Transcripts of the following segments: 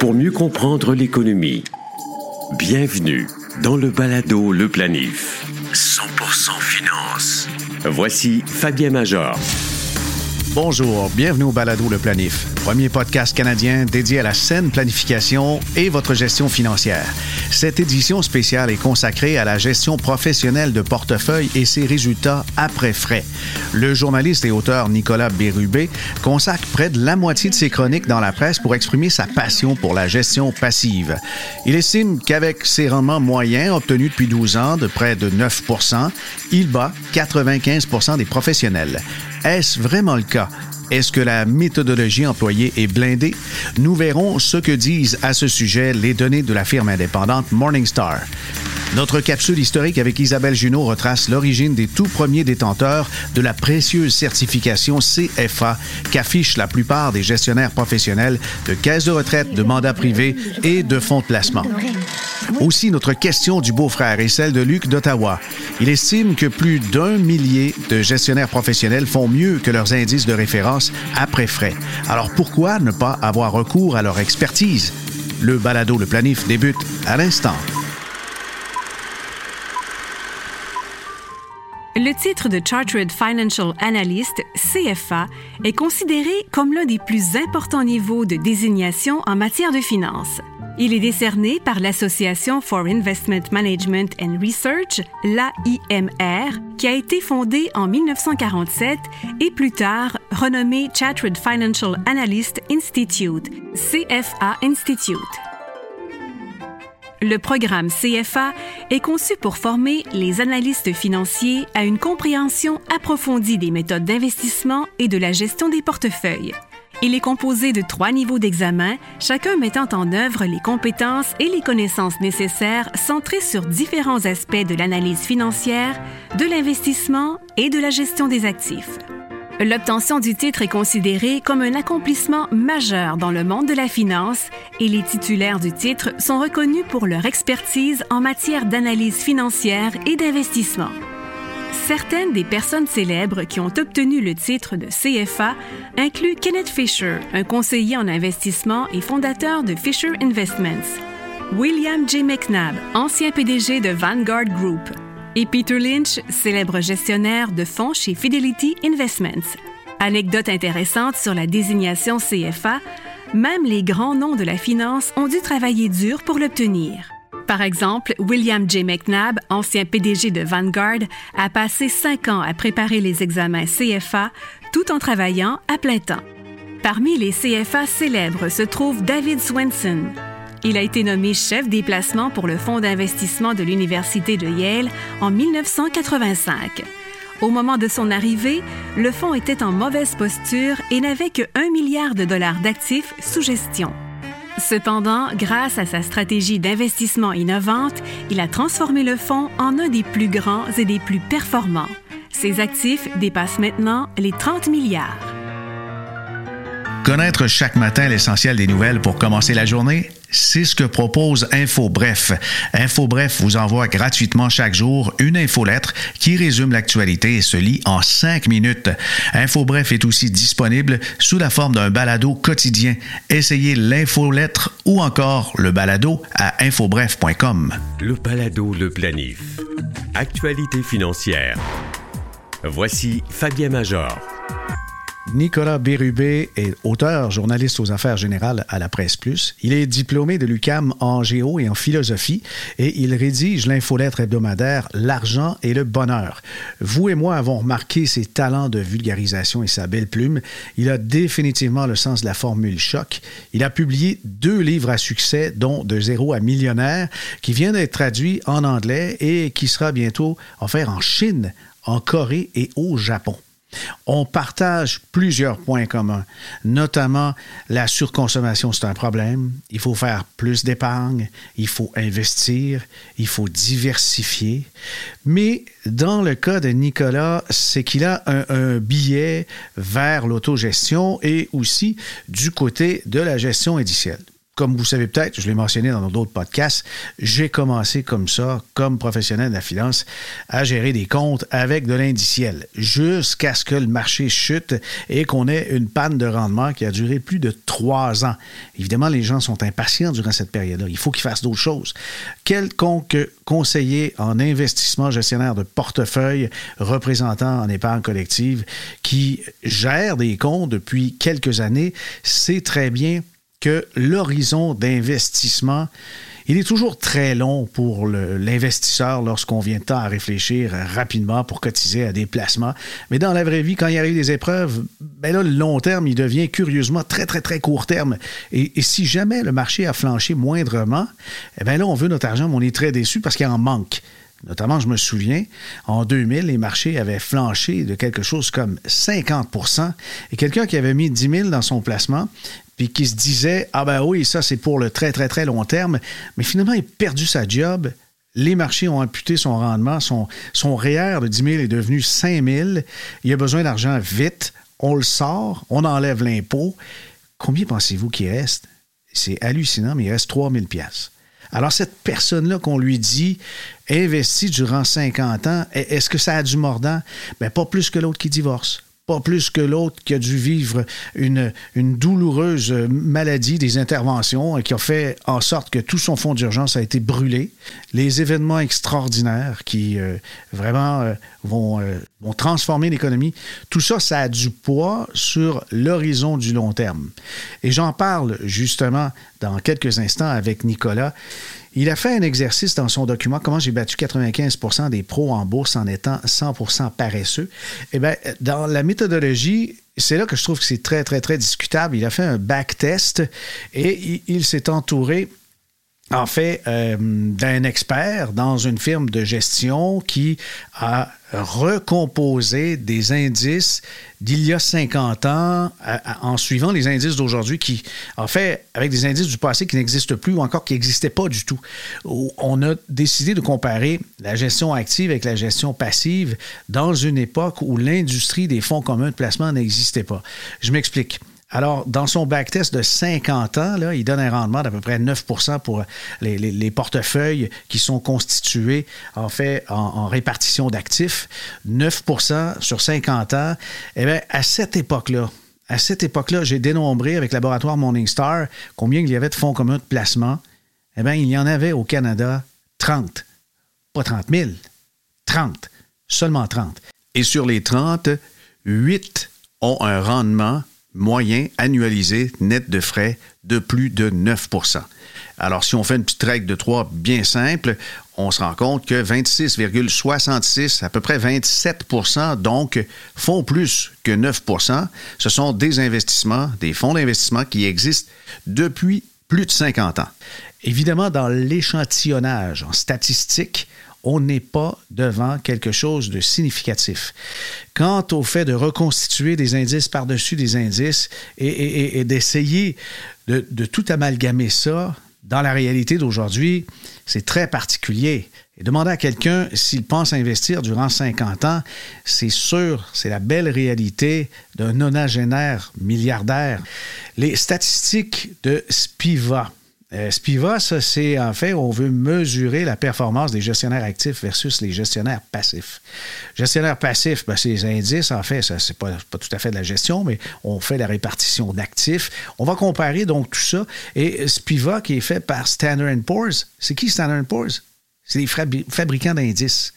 Pour mieux comprendre l'économie, bienvenue dans le balado Le Planif. 100% finance. Voici Fabien Major. Bonjour, bienvenue au Balado Le Planif, premier podcast canadien dédié à la saine planification et votre gestion financière. Cette édition spéciale est consacrée à la gestion professionnelle de portefeuille et ses résultats après frais. Le journaliste et auteur Nicolas Bérubé consacre près de la moitié de ses chroniques dans la presse pour exprimer sa passion pour la gestion passive. Il estime qu'avec ses rendements moyens obtenus depuis 12 ans de près de 9% il bat 95 des professionnels. Est-ce vraiment le cas? Est-ce que la méthodologie employée est blindée? Nous verrons ce que disent à ce sujet les données de la firme indépendante Morningstar. Notre capsule historique avec Isabelle Junot retrace l'origine des tout premiers détenteurs de la précieuse certification CFA qu'affichent la plupart des gestionnaires professionnels de caisses de retraite, de mandats privés et de fonds de placement. Aussi, notre question du beau-frère est celle de Luc d'Ottawa. Il estime que plus d'un millier de gestionnaires professionnels font mieux que leurs indices de référence après frais. Alors pourquoi ne pas avoir recours à leur expertise? Le balado Le Planif débute à l'instant. Le titre de Chartered Financial Analyst, CFA, est considéré comme l'un des plus importants niveaux de désignation en matière de finances. Il est décerné par l'Association for Investment Management and Research, l'AIMR, qui a été fondée en 1947 et plus tard renommée Chartered Financial Analyst Institute, CFA Institute. Le programme CFA est conçu pour former les analystes financiers à une compréhension approfondie des méthodes d'investissement et de la gestion des portefeuilles. Il est composé de trois niveaux d'examen, chacun mettant en œuvre les compétences et les connaissances nécessaires centrées sur différents aspects de l'analyse financière, de l'investissement et de la gestion des actifs. L'obtention du titre est considérée comme un accomplissement majeur dans le monde de la finance et les titulaires du titre sont reconnus pour leur expertise en matière d'analyse financière et d'investissement. Certaines des personnes célèbres qui ont obtenu le titre de CFA incluent Kenneth Fisher, un conseiller en investissement et fondateur de Fisher Investments, William J. McNabb, ancien PDG de Vanguard Group, et Peter Lynch, célèbre gestionnaire de fonds chez Fidelity Investments. Anecdote intéressante sur la désignation CFA, même les grands noms de la finance ont dû travailler dur pour l'obtenir. Par exemple, William J. McNabb, ancien PDG de Vanguard, a passé cinq ans à préparer les examens CFA tout en travaillant à plein temps. Parmi les CFA célèbres se trouve David Swenson, il a été nommé chef des placements pour le fonds d'investissement de l'Université de Yale en 1985. Au moment de son arrivée, le fonds était en mauvaise posture et n'avait que 1 milliard de dollars d'actifs sous gestion. Cependant, grâce à sa stratégie d'investissement innovante, il a transformé le fonds en un des plus grands et des plus performants. Ses actifs dépassent maintenant les 30 milliards. Connaître chaque matin l'essentiel des nouvelles pour commencer la journée, c'est ce que propose InfoBref. InfoBref vous envoie gratuitement chaque jour une infolettre qui résume l'actualité et se lit en cinq minutes. InfoBref est aussi disponible sous la forme d'un balado quotidien. Essayez l'infolettre ou encore le balado à infobref.com. Le balado Le Planif. Actualité financière. Voici Fabien Major. Nicolas Bérubé est auteur, journaliste aux affaires générales à la Presse Plus. Il est diplômé de l'UCAM en géo et en philosophie et il rédige l'infolettre hebdomadaire L'argent et le bonheur. Vous et moi avons remarqué ses talents de vulgarisation et sa belle plume. Il a définitivement le sens de la formule choc. Il a publié deux livres à succès, dont De zéro à millionnaire, qui vient d'être traduit en anglais et qui sera bientôt offert en Chine, en Corée et au Japon. On partage plusieurs points communs, notamment la surconsommation, c'est un problème. Il faut faire plus d'épargne, il faut investir, il faut diversifier. Mais dans le cas de Nicolas, c'est qu'il a un, billet vers l'autogestion et aussi du côté de la gestion indicielle. Comme vous savez peut-être, je l'ai mentionné dans d'autres podcasts, j'ai commencé comme ça, comme professionnel de la finance, à gérer des comptes avec de l'indiciel, jusqu'à ce que le marché chute et qu'on ait une panne de rendement qui a duré plus de trois ans. Évidemment, les gens sont impatients durant cette période-là. Il faut qu'ils fassent d'autres choses. Quelconque conseiller en investissement gestionnaire de portefeuille, représentant en épargne collective, qui gère des comptes depuis quelques années, sait très bien l'horizon d'investissement, il est toujours très long pour l'investisseur lorsqu'on vient de temps à réfléchir rapidement pour cotiser à des placements. Mais dans la vraie vie, quand il arrive des épreuves, ben là, le long terme, il devient curieusement très, très, très court terme. Et, si jamais le marché a flanché moindrement, eh bien là, on veut notre argent, mais on est très déçu parce qu'il en manque. Notamment, je me souviens, en 2000, les marchés avaient flanché de quelque chose comme 50 Et quelqu'un qui avait mis 10 000 dans son placement, puis qui se disait Ah ben oui, ça c'est pour le très très très long terme, mais finalement il a perdu sa job. Les marchés ont amputé son rendement, son, son REER de 10 000 est devenu 5 000. Il a besoin d'argent vite. On le sort, on enlève l'impôt. Combien pensez-vous qu'il reste? C'est hallucinant, mais il reste 3 000 alors, cette personne-là qu'on lui dit investit durant 50 ans, est-ce que ça a du mordant? Bien, pas plus que l'autre qui divorce pas plus que l'autre qui a dû vivre une, une, douloureuse maladie des interventions et qui a fait en sorte que tout son fonds d'urgence a été brûlé. Les événements extraordinaires qui euh, vraiment euh, vont, euh, vont, transformer l'économie, tout ça, ça a du poids sur l'horizon du long terme. Et j'en parle justement dans quelques instants avec Nicolas. Il a fait un exercice dans son document, comment j'ai battu 95% des pros en bourse en étant 100% paresseux. Eh bien, dans la méthodologie, c'est là que je trouve que c'est très, très, très discutable. Il a fait un backtest et il s'est entouré en fait, euh, d'un expert dans une firme de gestion qui a recomposé des indices d'il y a 50 ans en suivant les indices d'aujourd'hui qui, en fait, avec des indices du passé qui n'existent plus ou encore qui n'existaient pas du tout. On a décidé de comparer la gestion active avec la gestion passive dans une époque où l'industrie des fonds communs de placement n'existait pas. Je m'explique. Alors, dans son backtest de 50 ans, il donne un rendement d'à peu près 9% pour les, portefeuilles qui sont constitués, en fait, en, répartition d'actifs. 9% sur 50 ans. Eh bien, à cette époque-là, à cette époque-là, j'ai dénombré avec Laboratoire Morningstar combien il y avait de fonds communs de placement. Eh bien, il y en avait au Canada 30. Pas 30 000, 30. Seulement 30. Et sur les 30, 8 ont un rendement moyen annualisé net de frais de plus de 9% alors, si on fait une petite règle de 3 bien simple, on se rend compte que 26,66, à peu près 27% donc, font plus que 9% Ce sont des investissements, des fonds d'investissement qui existent depuis plus de 50 ans. Évidemment, dans l'échantillonnage en statistique, on n'est pas devant quelque chose de significatif. Quant au fait de reconstituer des indices par-dessus des indices et, d'essayer de, tout amalgamer ça dans la réalité d'aujourd'hui, c'est très particulier. Et demander à quelqu'un s'il pense investir durant 50 ans, c'est sûr, c'est la belle réalité d'un nonagénaire milliardaire. Les statistiques de Spiva, euh, Spiva, ça, c'est en fait, on veut mesurer la performance des gestionnaires actifs versus les gestionnaires passifs. Gestionnaires passifs, ben, c'est les indices, en fait, ça, pas, pas tout à fait de la gestion, mais on fait la répartition d'actifs. On va comparer donc tout ça. Et Spiva, qui est fait par Standard Poor's, c'est qui Standard Poor's? C'est les fabricants d'indices.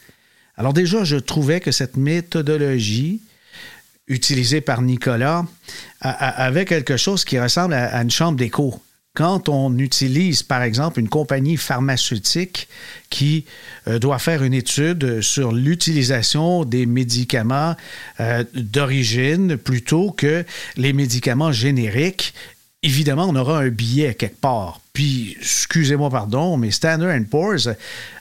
Alors déjà, je trouvais que cette méthodologie utilisée par Nicolas avait quelque chose qui ressemble à une chambre d'écho quand on utilise, par exemple, une compagnie pharmaceutique qui euh, doit faire une étude sur l'utilisation des médicaments euh, d'origine plutôt que les médicaments génériques, évidemment, on aura un billet quelque part. Puis, excusez-moi, pardon, mais Standard Poor's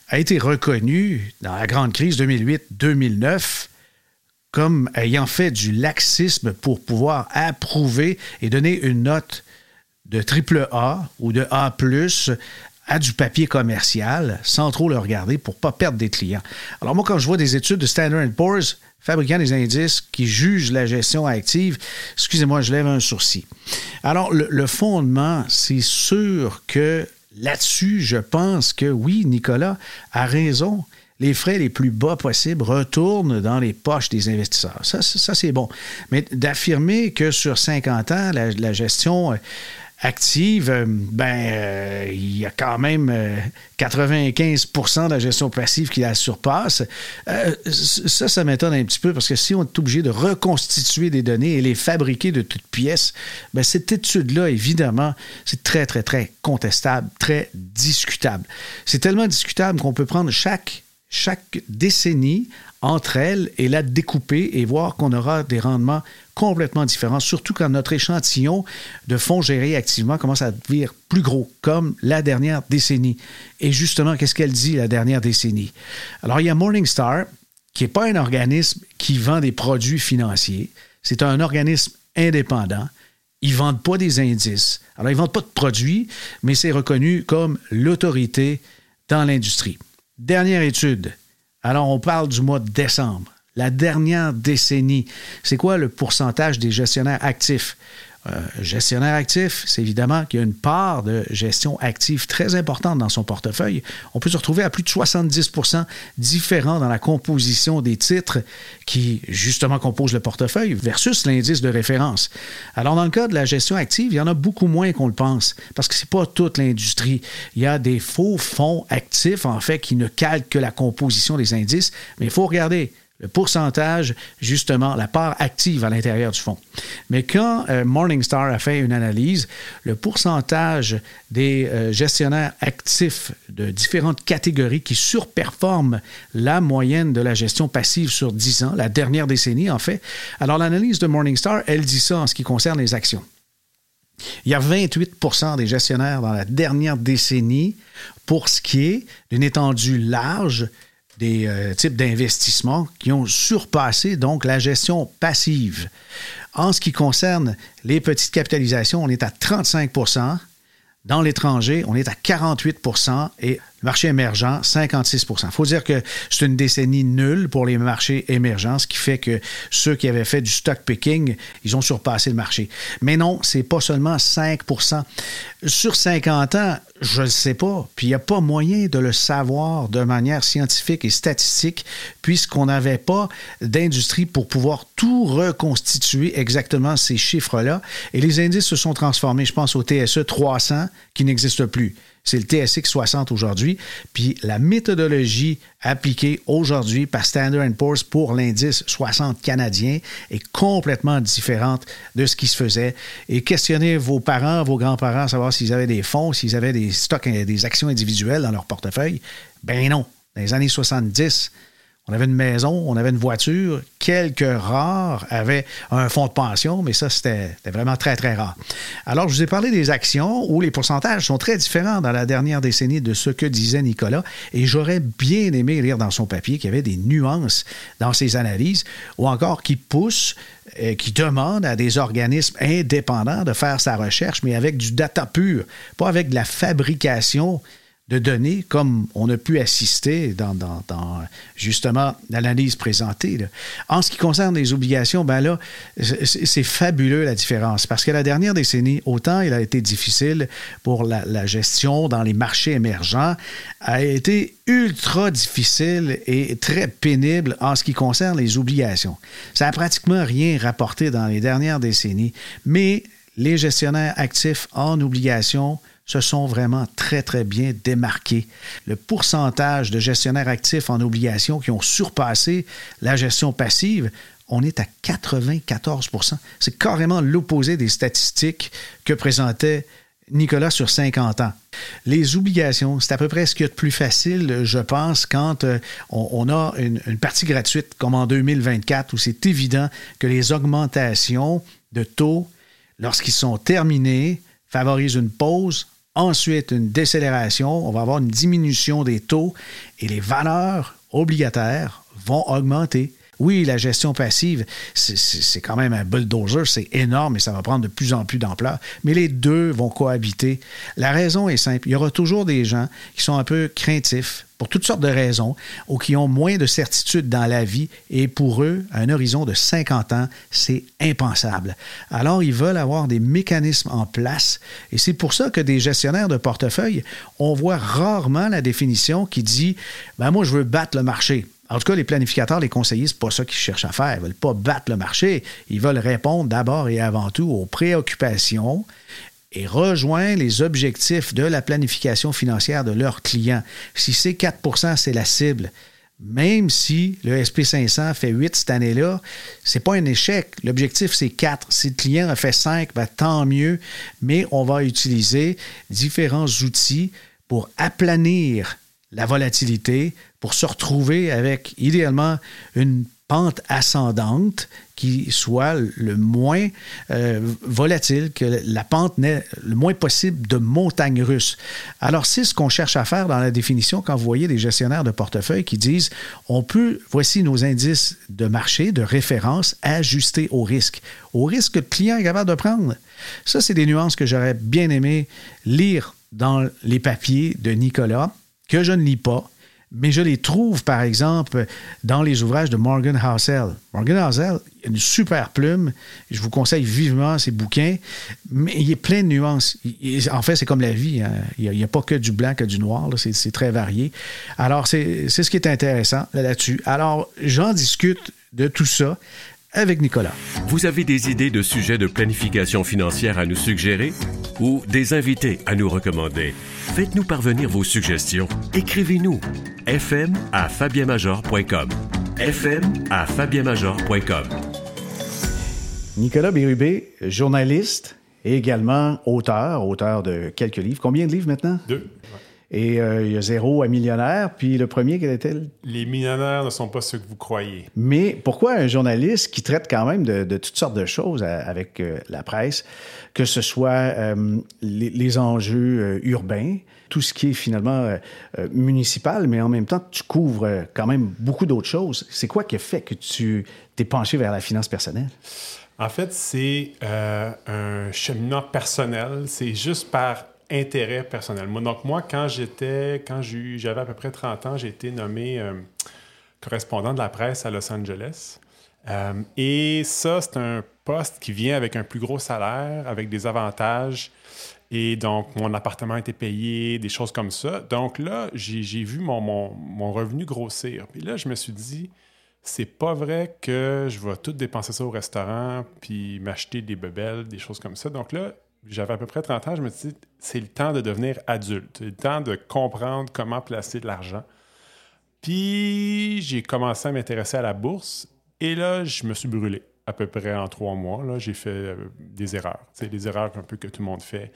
a été reconnu dans la grande crise 2008-2009 comme ayant fait du laxisme pour pouvoir approuver et donner une note de triple A ou de A à du papier commercial sans trop le regarder pour ne pas perdre des clients. Alors moi, quand je vois des études de Standard Poor's, fabricants des indices qui jugent la gestion active, excusez-moi, je lève un sourcil. Alors, le, fondement, c'est sûr que là-dessus, je pense que oui, Nicolas a raison les frais les plus bas possibles retournent dans les poches des investisseurs. Ça, ça c'est bon. Mais d'affirmer que sur 50 ans, la, gestion active, euh, ben, euh, il y a quand même 95% euh, de la gestion passive qui la surpasse. ça, ça m'étonne un petit peu parce que si on est obligé de reconstituer des données et les fabriquer de toutes pièces, ben, cette étude-là, évidemment, c'est très, très, très contestable, très discutable. C'est tellement discutable qu'on peut prendre chaque chaque décennie entre elles et la découper et voir qu'on aura des rendements complètement différents, surtout quand notre échantillon de fonds gérés activement commence à devenir plus gros, comme la dernière décennie. Et justement, qu'est-ce qu'elle dit la dernière décennie? Alors, il y a Morningstar, qui n'est pas un organisme qui vend des produits financiers, c'est un organisme indépendant. Ils ne vendent pas des indices. Alors, ils ne vendent pas de produits, mais c'est reconnu comme l'autorité dans l'industrie. Dernière étude. Alors, on parle du mois de décembre. La dernière décennie. C'est quoi le pourcentage des gestionnaires actifs? Euh, gestionnaire actif, c'est évidemment qu'il y a une part de gestion active très importante dans son portefeuille. On peut se retrouver à plus de 70% différents dans la composition des titres qui, justement, composent le portefeuille versus l'indice de référence. Alors, dans le cas de la gestion active, il y en a beaucoup moins qu'on le pense parce que ce n'est pas toute l'industrie. Il y a des faux fonds actifs, en fait, qui ne calquent que la composition des indices, mais il faut regarder le pourcentage, justement, la part active à l'intérieur du fonds. Mais quand euh, Morningstar a fait une analyse, le pourcentage des euh, gestionnaires actifs de différentes catégories qui surperforment la moyenne de la gestion passive sur 10 ans, la dernière décennie en fait, alors l'analyse de Morningstar, elle dit ça en ce qui concerne les actions. Il y a 28% des gestionnaires dans la dernière décennie pour ce qui est d'une étendue large des euh, types d'investissements qui ont surpassé donc la gestion passive. En ce qui concerne les petites capitalisations, on est à 35% dans l'étranger, on est à 48% et Marché émergent, 56% Il faut dire que c'est une décennie nulle pour les marchés émergents, ce qui fait que ceux qui avaient fait du stock picking, ils ont surpassé le marché. Mais non, c'est pas seulement 5% Sur 50 ans, je ne sais pas. Puis il n'y a pas moyen de le savoir de manière scientifique et statistique, puisqu'on n'avait pas d'industrie pour pouvoir tout reconstituer exactement ces chiffres-là. Et les indices se sont transformés. Je pense au TSE 300 qui n'existe plus c'est le TSX 60 aujourd'hui. Puis la méthodologie appliquée aujourd'hui par Standard Poor's pour l'indice 60 canadien est complètement différente de ce qui se faisait. Et questionnez vos parents, vos grands-parents, savoir s'ils avaient des fonds, s'ils avaient des stocks, des actions individuelles dans leur portefeuille. Ben non. Dans les années 70, on avait une maison, on avait une voiture. Quelques rares avaient un fonds de pension, mais ça, c'était vraiment très, très rare. Alors, je vous ai parlé des actions où les pourcentages sont très différents dans la dernière décennie de ce que disait Nicolas. Et j'aurais bien aimé lire dans son papier qu'il y avait des nuances dans ses analyses ou encore qui poussent euh, qui demande à des organismes indépendants de faire sa recherche, mais avec du data pur, pas avec de la fabrication de données comme on a pu assister dans, justement l'analyse présentée. En ce qui concerne les obligations, ben là, c'est fabuleux la différence parce que la dernière décennie, autant il a été difficile pour la, la gestion dans les marchés émergents, a été ultra difficile et très pénible en ce qui concerne les obligations. Ça n'a pratiquement rien rapporté dans les dernières décennies, mais les gestionnaires actifs en obligations se sont vraiment très, très bien démarqués. Le pourcentage de gestionnaires actifs en obligations qui ont surpassé la gestion passive, on est à 94% C'est carrément l'opposé des statistiques que présentait Nicolas sur 50 ans. Les obligations, c'est à peu près ce qu'il y de plus facile, je pense, quand euh, on, a une, partie gratuite comme en 2024, où c'est évident que les augmentations de taux, lorsqu'ils sont terminés, favorisent une pause Ensuite, une décélération, on va avoir une diminution des taux et les valeurs obligataires vont augmenter. Oui, la gestion passive, c'est quand même un bulldozer, c'est énorme et ça va prendre de plus en plus d'ampleur, mais les deux vont cohabiter. La raison est simple, il y aura toujours des gens qui sont un peu craintifs pour toutes sortes de raisons, ou qui ont moins de certitude dans la vie, et pour eux, un horizon de 50 ans, c'est impensable. Alors, ils veulent avoir des mécanismes en place, et c'est pour ça que des gestionnaires de portefeuille, on voit rarement la définition qui dit, ben moi, je veux battre le marché. En tout cas, les planificateurs, les conseillers, c'est pas ça qu'ils cherchent à faire. Ils veulent pas battre le marché. Ils veulent répondre d'abord et avant tout aux préoccupations et rejoindre les objectifs de la planification financière de leurs clients. Si c'est 4% c'est la cible. Même si le SP500 fait 8 cette année-là, c'est pas un échec. L'objectif, c'est 4. Si le client a fait 5, ben, tant mieux. Mais on va utiliser différents outils pour aplanir la volatilité, pour se retrouver avec idéalement une pente ascendante qui soit le moins euh, volatile, que la pente n'ait le moins possible de montagne russe. Alors, c'est ce qu'on cherche à faire dans la définition quand vous voyez des gestionnaires de portefeuille qui disent on peut, voici nos indices de marché, de référence ajustés au risque, au risque que le client est capable de prendre. Ça, c'est des nuances que j'aurais bien aimé lire dans les papiers de Nicolas, que je ne lis pas mais je les trouve, par exemple, dans les ouvrages de Morgan Housel. Morgan Housel a une super plume. Je vous conseille vivement ses bouquins, mais il est plein de nuances. En fait, c'est comme la vie. Hein. Il n'y a, pas que du blanc, que du noir. C'est très varié. Alors, c'est ce qui est intéressant là-dessus. Alors, j'en discute de tout ça avec Nicolas. Vous avez des idées de sujets de planification financière à nous suggérer ou des invités à nous recommander? Faites-nous parvenir vos suggestions. Écrivez-nous fm à fabienmajor.com. fm à fabienmajor.com. Nicolas Bérubé, journaliste et également auteur, auteur de quelques livres. Combien de livres maintenant? Deux. Et euh, il y a zéro à millionnaire. Puis le premier, quel était Les millionnaires ne sont pas ceux que vous croyez. Mais pourquoi un journaliste qui traite quand même de, toutes sortes de choses avec euh, la presse, que ce soit euh, les, enjeux urbains, tout ce qui est finalement municipal, mais en même temps, tu couvres quand même beaucoup d'autres choses. C'est quoi qui a fait que tu t'es penché vers la finance personnelle? En fait, c'est un cheminement personnel. C'est juste par intérêt personnel. donc moi, quand j'étais, quand j'avais à peu près 30 ans, j'ai été nommé euh, correspondant de la presse à Los Angeles. Euh, et ça, c'est un poste qui vient avec un plus gros salaire, avec des avantages. Et donc, mon appartement été payé, des choses comme ça. Donc là, j'ai vu mon, mon, mon, revenu grossir. Puis là, je me suis dit, c'est pas vrai que je vais tout dépenser ça au restaurant, puis m'acheter des bebelles, des choses comme ça. Donc là, j'avais à peu près 30 ans, je me suis dit, c'est le temps de devenir adulte, c'est le temps de comprendre comment placer de l'argent. Puis j'ai commencé à m'intéresser à la bourse et là, je me suis brûlé à peu près en trois mois. Là, j'ai fait euh, des erreurs, c'est des erreurs un peu que tout le monde fait.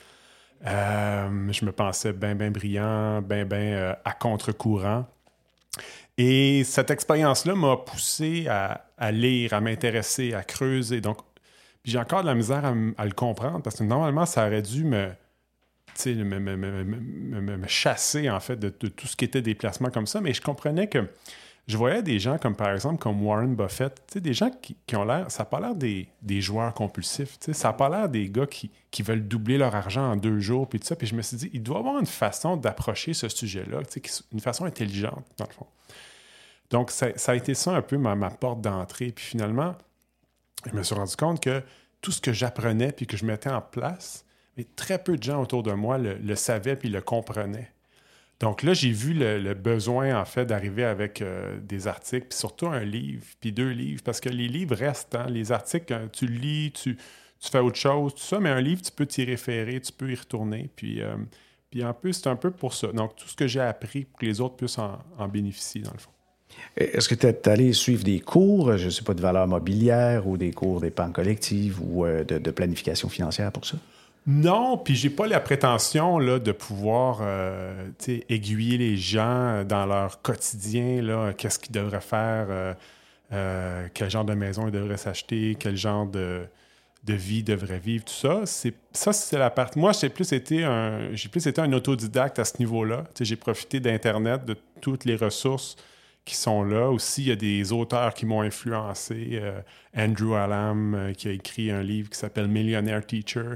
Euh, je me pensais bien, bien brillant, bien, bien euh, à contre-courant. Et cette expérience-là m'a poussé à, à lire, à m'intéresser, à creuser. Donc, j'ai encore de la misère à, le comprendre parce que normalement, ça aurait dû me, me, me, chasser, en fait, de, tout ce qui était des placements comme ça. Mais je comprenais que je voyais des gens comme, par exemple, comme Warren Buffett, des gens qui, ont l'air, ça n'a pas l'air des, joueurs compulsifs, ça n'a pas l'air des gars qui, veulent doubler leur argent en deux jours, puis tout ça. Puis je me suis dit, il doit y avoir une façon d'approcher ce sujet-là, une façon intelligente, dans le fond. Donc, ça, a été ça un peu ma, ma porte d'entrée. Puis finalement, je me suis rendu compte que tout ce que j'apprenais puis que je mettais en place, mais très peu de gens autour de moi le, savaient puis le comprenaient. Donc là, j'ai vu le, besoin, en fait, d'arriver avec euh, des articles, puis surtout un livre, puis deux livres, parce que les livres restent. Hein. les articles, hein, tu lis, tu, fais autre chose, tout ça, mais un livre, tu peux t'y référer, tu peux y retourner. Puis, euh, puis en plus, c'est un peu pour ça. Donc, tout ce que j'ai appris pour que les autres puissent en bénéficier, dans le fond. Est-ce que tu es allé suivre des cours, je ne sais pas, de valeur mobilière ou des cours d'épargne collective ou euh, de, planification financière pour ça? Non, puis j'ai pas la prétention là, de pouvoir euh, aiguiller les gens dans leur quotidien, qu'est-ce qu'ils devraient faire, euh, quel genre de maison ils devraient s'acheter, quel genre de, de vie ils devraient vivre, tout ça. Ça, c'est la partie. Moi, j'ai plus été un, j'ai plus été un autodidacte à ce niveau-là. J'ai profité d'Internet, de toutes les ressources qui sont là. Aussi, il y a des auteurs qui m'ont influencé. Euh, Andrew Allam, euh, qui a écrit un livre qui s'appelle Millionaire Teacher.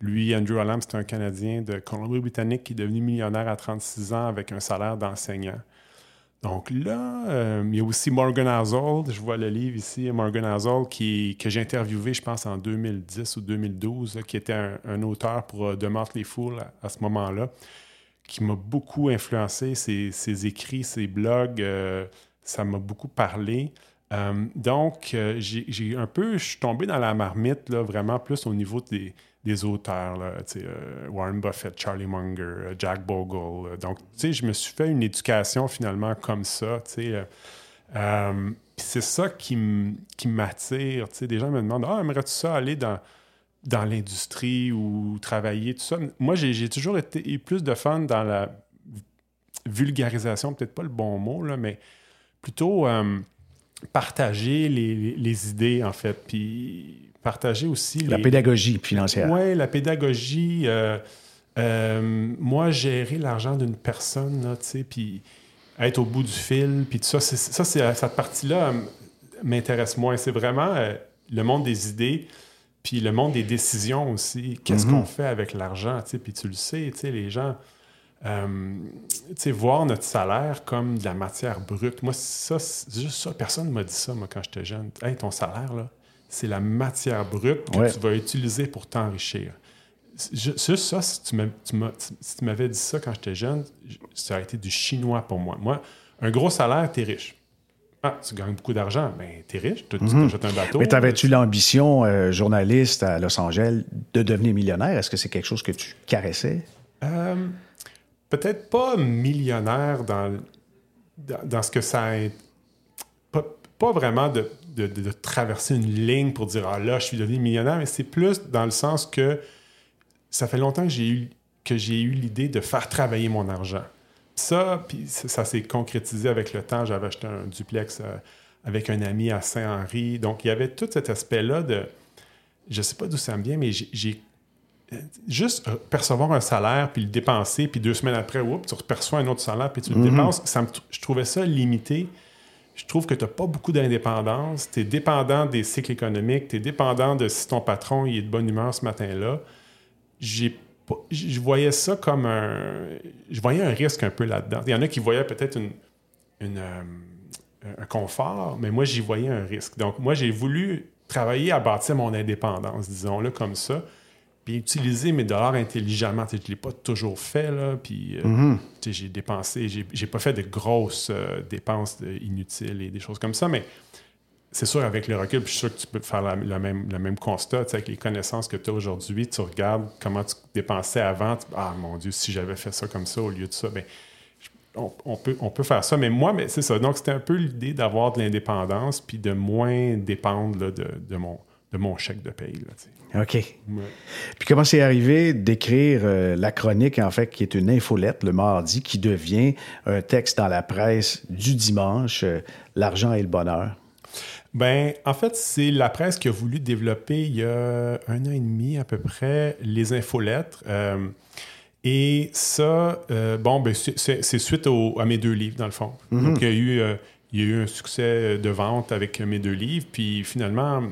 Lui, Andrew Allam, c'est un Canadien de Colombie-Britannique qui est devenu millionnaire à 36 ans avec un salaire d'enseignant. Donc là, euh, il y a aussi Morgan Housel, je vois le livre ici, Morgan Housel, qui, que j'ai interviewé, je pense, en 2010 ou 2012, qui était un, auteur pour The Motley Fool à, ce moment-là, qui m'a beaucoup influencé, ses, écrits, ses blogs, euh, ça m'a beaucoup parlé. donc, j'ai un peu, je suis tombé dans la marmite, là, vraiment plus au niveau des, auteurs, là, euh, Warren Buffett, Charlie Munger, euh, Jack Bogle. Euh, donc, je me suis fait une éducation finalement comme ça. c'est ça qui m'attire. Des gens me demandent Ah, aimerais-tu ça aller dans, dans l'industrie ou travailler, tout ça? Moi, j'ai toujours été plus de fun dans la vulgarisation, peut-être pas le bon mot, là, mais plutôt partager les, les, idées, en fait. Puis partager aussi. La pédagogie financière. Oui, la pédagogie. Euh, euh, moi, gérer l'argent d'une personne, tu sais, puis être au bout du fil, puis tout ça, ça, c'est, cette partie-là euh, m'intéresse moins. C'est vraiment le monde des idées, puis le monde des décisions aussi. Qu'est-ce mhm. qu'on fait avec l'argent, puis tu le sais, les gens... sais, voir notre salaire comme de la matière brute. Moi, ça, juste ça, personne ne m'a dit ça, moi, quand j'étais jeune. Hey, ton salaire, là, c'est la matière brute que tu vas utiliser pour t'enrichir. Juste ça, si tu m'avais dit ça quand j'étais jeune, ça aurait été du chinois pour moi. Moi, un gros salaire, t'es riche. Ah, tu gagnes beaucoup d'argent, mais t'es riche, tu mm un bateau. Mais t'avais-tu l'ambition, euh, journaliste à Los Angeles, de devenir millionnaire? Est-ce que c'est quelque chose que tu caressais? Euh, peut-être pas millionnaire dans, dans, ce que ça a... Pas, pas vraiment de de, traverser une ligne pour dire Ah là, je suis devenu millionnaire, mais c'est plus dans le sens que ça fait longtemps que j'ai eu, que j'ai eu l'idée de faire travailler mon argent. Ça, puis ça, s'est concrétisé avec le temps. J'avais acheté un duplex euh, avec un ami à Saint-Henri. Donc, il y avait tout cet aspect-là de. Je sais pas d'où ça me vient, mais j'ai euh, juste euh, percevoir un salaire, puis le dépenser, puis deux semaines après, oups, tu reperçois un autre salaire, puis tu le mm-hmm. dépenses, ça je trouvais ça limité je trouve que tu n'as pas beaucoup d'indépendance. Tu es dépendant des cycles économiques, tu es dépendant de si ton patron il est de bonne humeur ce matin-là. J'ai je voyais ça comme un. Je voyais un risque un peu là-dedans. Il y en a qui voyaient peut-être une, euh, un confort, mais moi, j'y voyais un risque. Donc, moi, j'ai voulu travailler à bâtir mon indépendance, disons-le comme ça puis utiliser mes dollars intelligemment. je ne l'ai pas toujours fait, là, puis euh, mm-hmm. j'ai dépensé, j'ai pas fait de grosses euh, dépenses inutiles et des choses comme ça, mais c'est sûr, avec le recul, je suis sûr que tu peux faire le même, même constat, avec les connaissances que tu as aujourd'hui, tu regardes comment tu dépensais avant, ah mon Dieu, si j'avais fait ça comme ça au lieu de ça, ben, on, peut, on peut faire ça, mais moi, mais c'est ça. Donc, c'était un peu l'idée d'avoir de l'indépendance, puis de moins dépendre de, de, mon, de mon chèque de paye. Là, OK. Puis comment c'est arrivé d'écrire euh, la chronique, en fait, qui est une infolette le mardi, qui devient un texte dans la presse du dimanche, euh, L'argent et le bonheur? Ben, en fait, c'est la presse qui a voulu développer il y a un an et demi à peu près les infolettres. Euh, et ça, bon, ben, c'est suite à mes deux livres, dans le fond. Mm-hmm. Donc, il y, a eu, il y a eu un succès de vente avec mes deux livres. Puis finalement,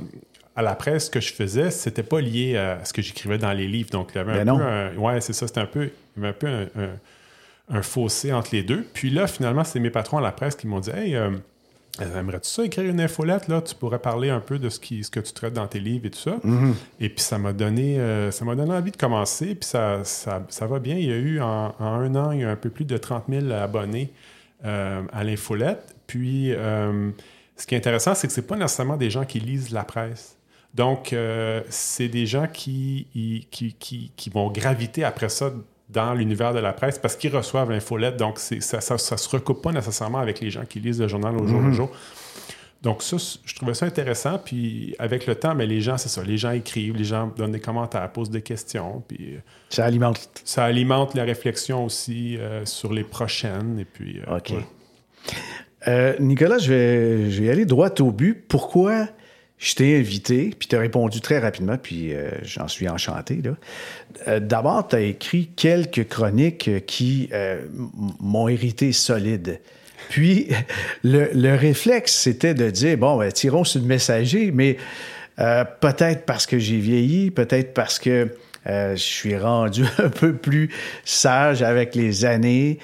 à la presse, ce que je faisais, c'était pas lié à ce que j'écrivais dans les livres. Donc, il y avait un ben peu. ouais, c'est ça. C'était un peu, un, peu un, fossé entre les deux. Puis là, finalement, c'est mes patrons à la presse qui m'ont dit Hey, euh, aimerais-tu ça écrire une infolette là? Tu pourrais parler un peu de ce, qui, ce que tu traites dans tes livres et tout ça. Mm-hmm. Et puis, ça m'a donné, euh, ça m'a donné envie de commencer. Puis, ça, ça, va bien. Il y a eu en, un an, il y a un peu plus de 30 000 abonnés euh, à l'infolette. Puis, ce qui est intéressant, c'est que ce pas nécessairement des gens qui lisent la presse. Donc, euh, c'est des gens qui, qui, qui, vont graviter après ça dans l'univers de la presse parce qu'ils reçoivent l'infolette. Donc, ça ne se recoupe pas nécessairement avec les gens qui lisent le journal au jour le mhm. jour. Donc, ça, je trouvais ça intéressant. Puis, avec le temps, mais les gens, c'est ça. Les gens écrivent, les gens donnent des commentaires, posent des questions. Puis, euh, ça alimente. Ça alimente la réflexion aussi euh, sur les prochaines. Et puis, OK. Nicolas, je vais, je vais aller droit au but. Pourquoi je t'ai invité, puis tu as répondu très rapidement, puis euh, j'en suis enchanté. Euh, d'abord, tu as écrit quelques chroniques qui euh, m'ont hérité solide. Puis, le, réflexe, c'était de dire, bon, ben, tirons sur le messager, mais peut-être parce que j'ai vieilli, peut-être parce que Euh, je suis rendu un peu plus sage avec les années.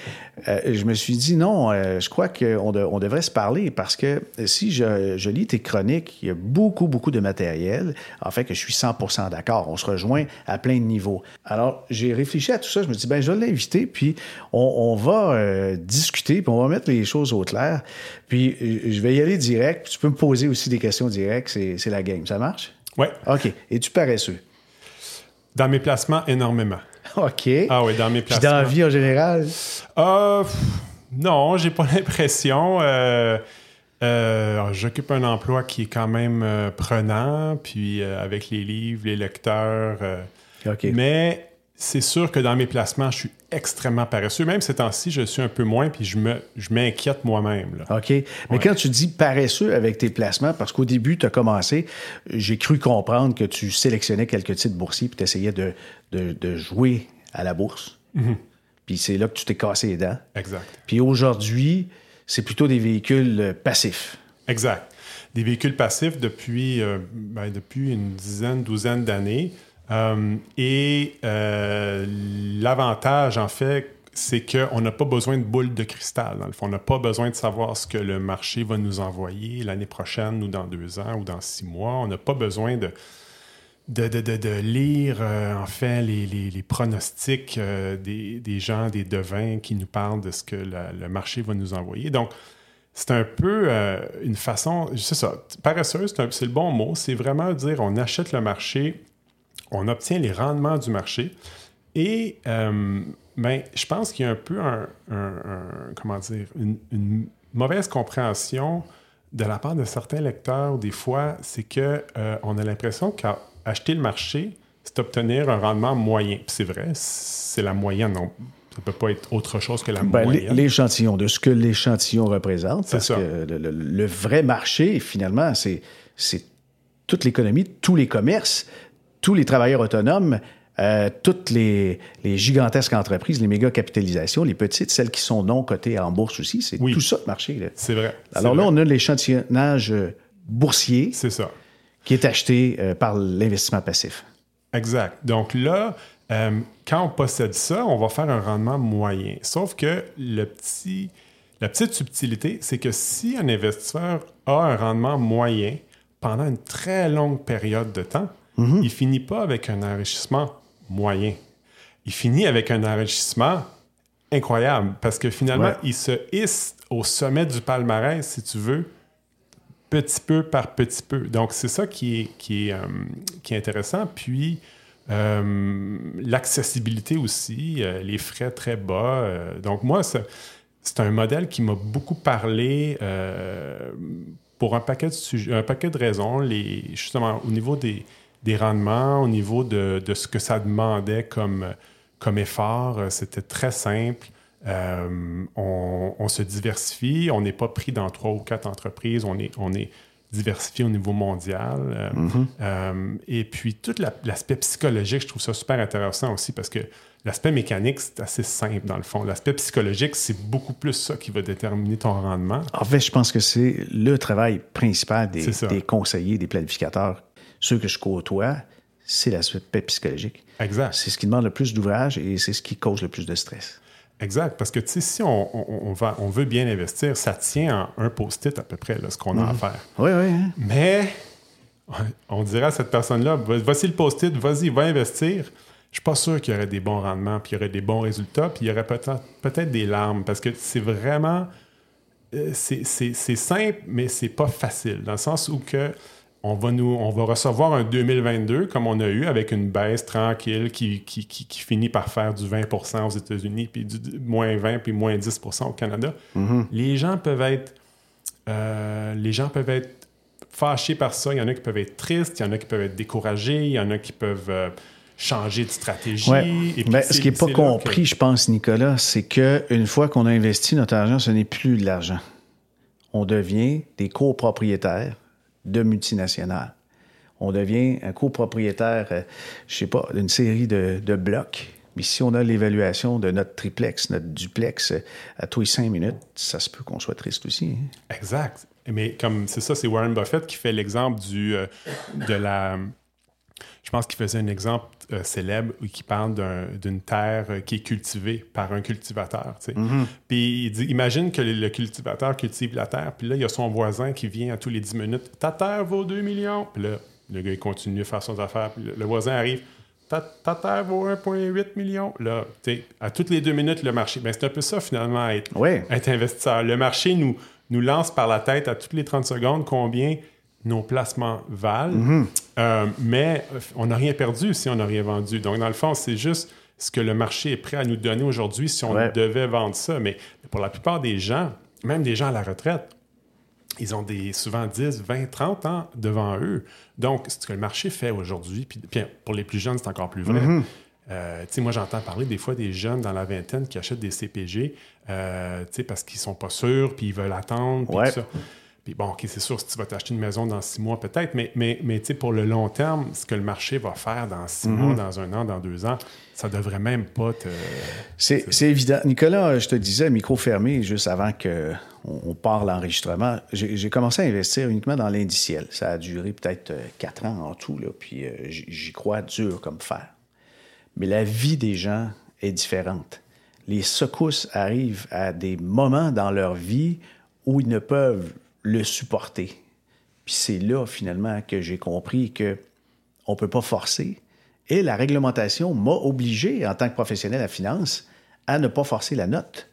Euh, je me suis dit non, euh, je crois qu'on on devrait se parler parce que si je, je, lis tes chroniques, il y a beaucoup, beaucoup de matériel. En fait, que je suis 100 d'accord. On se rejoint à plein de niveaux. Alors, j'ai réfléchi à tout ça. Je me suis dit, ben, je vais l'inviter, puis on, on va euh, discuter, puis on va mettre les choses au clair. Puis, je vais y aller direct. Tu peux me poser aussi des questions directes. C'est la game. Ça marche? Oui. OK. Es-tu paresseux? Dans mes placements, énormément. OK. Ah oui, dans mes placements. Puis dans la vie en général? Euh, non, j'ai pas l'impression. Euh, euh, J'occupe un emploi qui est quand même euh, prenant, puis avec les livres, les lecteurs. OK. Mais c'est sûr que dans mes placements, je suis extrêmement paresseux. Même ces temps-ci, je suis un peu moins, puis je me, je m'inquiète moi-même. là. OK. Mais Ouais. quand tu dis paresseux avec tes placements, parce qu'au début, tu as commencé, j'ai cru comprendre que tu sélectionnais quelques titres boursiers puis tu essayais de, de- de jouer à la bourse. Puis c'est là que tu t'es cassé les dents. Exact. Puis aujourd'hui, c'est plutôt des véhicules euh, passifs. Exact. Des véhicules passifs depuis, euh, ben, depuis une dizaine, douzaine d'années. Euh, et euh, l'avantage, en fait, c'est qu'on n'a pas besoin de boule de cristal. Dans le fond, on n'a pas besoin de savoir ce que le marché va nous envoyer l'année prochaine ou dans deux ans ou dans six mois. On n'a pas besoin de, de, de- de- lire, euh, en fait, les, pronostics des, des gens, des devins qui nous parlent de ce que le marché va nous envoyer. Donc, c'est un peu une façon, c'est ça, paresseuse, c'est le bon mot, c'est vraiment dire on achète le marché, on obtient les rendements du marché et euh, ben, je pense qu'il y a un peu un, un- un- comment dire, une, une mauvaise compréhension de la part de certains lecteurs, des fois, c'est que euh, on a l'impression qu'acheter le marché, c'est obtenir un rendement moyen. Puis c'est vrai, c'est la moyenne. Non, ça peut pas être autre chose que la Ben, moyenne. l'échantillon, de ce que l'échantillon représente. C'est Parce ça. que le, le- le vrai marché, finalement, c'est toute l'économie, tous les commerces, tous les travailleurs autonomes, euh, toutes les, les gigantesques entreprises, les méga capitalisations, les petites, celles qui sont non cotées en bourse aussi. C'est Oui. tout ça le marché. C'est vrai. Alors là, vrai. on a l'échantillonnage euh, boursier C'est ça. qui est acheté euh, par l'investissement passif. Exact. Donc là, euh, quand on possède ça, on va faire un rendement moyen. Sauf que le petit, la petite subtilité, c'est que si un investisseur a un rendement moyen pendant une très longue période de temps, il finit pas avec un enrichissement moyen. Il finit avec un enrichissement incroyable parce que finalement, Ouais. il se hisse au sommet du palmarès, si tu veux, petit peu par petit peu. Donc, c'est ça qui est, qui est, euh, qui est intéressant. Puis, euh, l'accessibilité aussi, euh, les frais très bas. donc, moi, c'est un modèle qui m'a beaucoup parlé pour un paquet de, sujets, un paquet de raisons. Les, justement, au niveau des, des rendements, au niveau de, de ce que ça demandait comme, comme effort, euh, c'était très simple. Euh, on, on se diversifie, on n'est pas pris dans trois ou quatre entreprises, on est, on est diversifié au niveau mondial. Euh, euh, et puis, tout la- l'aspect psychologique, je trouve ça super intéressant aussi parce que l'aspect mécanique, c'est assez simple dans le fond. L'aspect psychologique, c'est beaucoup plus ça qui va déterminer ton rendement. En fait, je pense que c'est le travail principal des, des conseillers, des planificateurs. Ceux que je côtoie, c'est l'aspect psychologique. Exact. C'est ce qui demande le plus d'ouvrage et c'est ce qui cause le plus de stress. Exact. Parce que, tu sais, si on, on- on va, on veut bien investir, ça tient en un post-it à peu près, là, ce qu'on a à faire. Oui, oui. hein? Mais on dirait à cette personne-là, voici le post-it, vas-y, va investir. Je suis pas sûr qu'il y aurait des bons rendements, puis il y aurait des bons résultats, puis il y aurait peut-être des larmes, parce que c'est vraiment... euh, c'est simple, mais c'est pas facile, dans le sens où que on va, nous, on va recevoir un 2022 comme on a eu avec une baisse tranquille qui, qui, qui- qui finit par faire du 20% aux États-Unis, puis du moins 20, puis moins 10% au Canada. Les gens peuvent être euh, les gens peuvent être fâchés par ça. Il y en a qui peuvent être tristes, il y en a qui peuvent être découragés, il y en a qui peuvent euh, changer de stratégie. Ouais. Et puis Ben, ce qui n'est pas compris, que- je pense, Nicolas, c'est qu'une fois qu'on a investi notre argent, ce n'est plus de l'argent. On devient des copropriétaires de multinationales. On devient un copropriétaire, euh, je sais pas, d'une série de, blocs. Mais si on a l'évaluation de notre triplex, notre duplex euh, à tous les cinq minutes, ça se peut qu'on soit triste aussi. hein. Exact. Mais comme c'est ça, c'est Warren Buffett qui fait l'exemple du euh, de la je pense qu'il faisait un exemple euh, célèbre qui parle d'une terre euh, qui est cultivée par un cultivateur. Mm-hmm. Puis il dit imagine que le, cultivateur cultive la terre, puis là, il y a son voisin qui vient à tous les 10 minutes Ta terre vaut 2 millions. Puis là, le gars, il continue à faire son affaire. Puis le, voisin arrive ta, terre vaut 1,8 million. Là, à toutes les deux minutes, le marché. Ben, c'est un peu ça, finalement, être, être investisseur. Le marché nous, nous lance par la tête à toutes les 30 secondes combien nos placements valent, mhm. euh, mais on n'a rien perdu si on n'a rien vendu. Donc, dans le fond, c'est juste ce que le marché est prêt à nous donner aujourd'hui si on devait vendre ça. Mais pour la plupart des gens, même des gens à la retraite, ils ont des, souvent 10, 20, 30 ans devant eux. Donc, ce que le marché fait aujourd'hui, puis, pour les plus jeunes, c'est encore plus vrai. Mhm. Euh, moi, j'entends parler des fois des jeunes dans la vingtaine qui achètent des CPG euh, parce qu'ils sont pas sûrs, puis ils veulent attendre, puis tout ça bon, OK, c'est sûr, si tu vas t'acheter une maison dans six mois, peut-être, mais, mais, mais pour le long terme, ce que le marché va faire dans six mois, mhm. dans un an, dans deux ans, ça devrait même pas te. C'est évident. Nicolas, je te disais, micro fermé, juste avant qu'on on part l'enregistrement, j'ai commencé à investir uniquement dans l'indiciel. Ça a duré peut-être euh, quatre ans en tout, là, puis euh, j'y crois dur comme fer. Mais la vie des gens est différente. Les secousses arrivent à des moments dans leur vie où ils ne peuvent le supporter. Puis c'est là, finalement, que j'ai compris que on peut pas forcer. Et la réglementation m'a obligé, en tant que professionnel à finance, à ne pas forcer la note.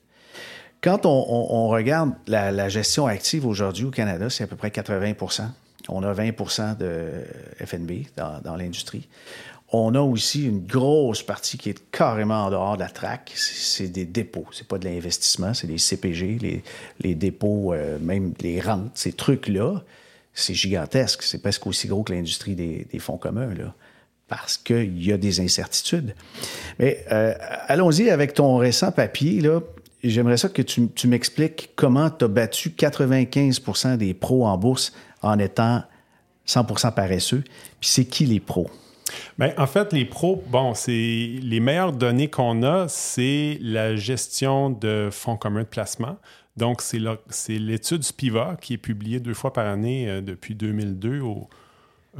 Quand on, regarde la, gestion active aujourd'hui au Canada, c'est à peu près 80% On a 20% de FNB dans l'industrie. On a aussi une grosse partie qui est carrément en dehors de la traque. C'est des dépôts. C'est pas de l'investissement, c'est des CPG, les, dépôts, euh, même les rentes, ces trucs-là. C'est gigantesque. C'est presque aussi gros que l'industrie des, fonds communs, parce qu'il y a des incertitudes. Mais euh, allons-y avec ton récent papier. J'aimerais ça que tu, tu m'expliques comment tu as battu 95% des pros en bourse en étant 100% paresseux. Puis c'est qui les pros? Bien, en fait, les pros, bon, c'est les meilleures données qu'on a, c'est la gestion de fonds communs de placement. Donc, c'est l'étude Spiva qui est publiée deux fois par année euh, depuis 2002 au,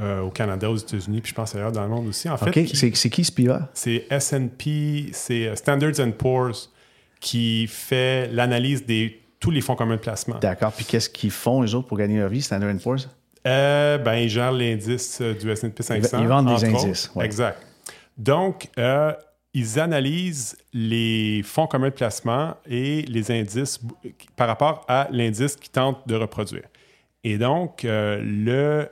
euh, au Canada, aux États-Unis, puis je pense ailleurs dans le monde aussi. En fait, c'est qui Spiva? C'est S&P, c'est euh, Standards Poor's qui fait l'analyse de tous les fonds communs de placement. D'accord. Puis qu'est-ce qu'ils font, les autres, pour gagner leur vie, Standard Poor's? Euh, ben, ils gèrent l'indice euh, du S&P 500. Ils vendent des indices. Exact. Donc, euh, ils analysent les fonds communs de placement et les indices par rapport à l'indice qu'ils tentent de reproduire. Et donc, le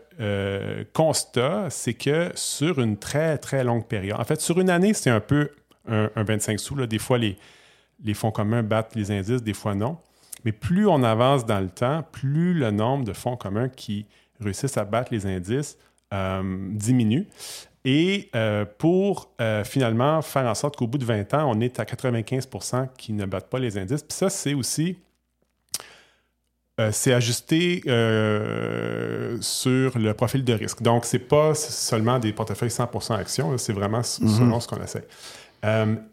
constat, c'est que sur une très, très longue période, en fait, sur une année, c'est un peu un, 25 sous. Là. Des fois, les, les fonds communs battent les indices, des fois non. Mais plus on avance dans le temps, plus le nombre de fonds communs qui réussissent à battre les indices euh, diminuent. Et euh, pour euh, finalement faire en sorte qu'au bout de 20 ans, on est à 95% qui ne battent pas les indices. Puis ça, c'est aussi c'est ajusté sur le profil de risque. Donc, ce n'est pas seulement des portefeuilles 100% actions, c'est vraiment mm-hmm. selon ce qu'on essaie.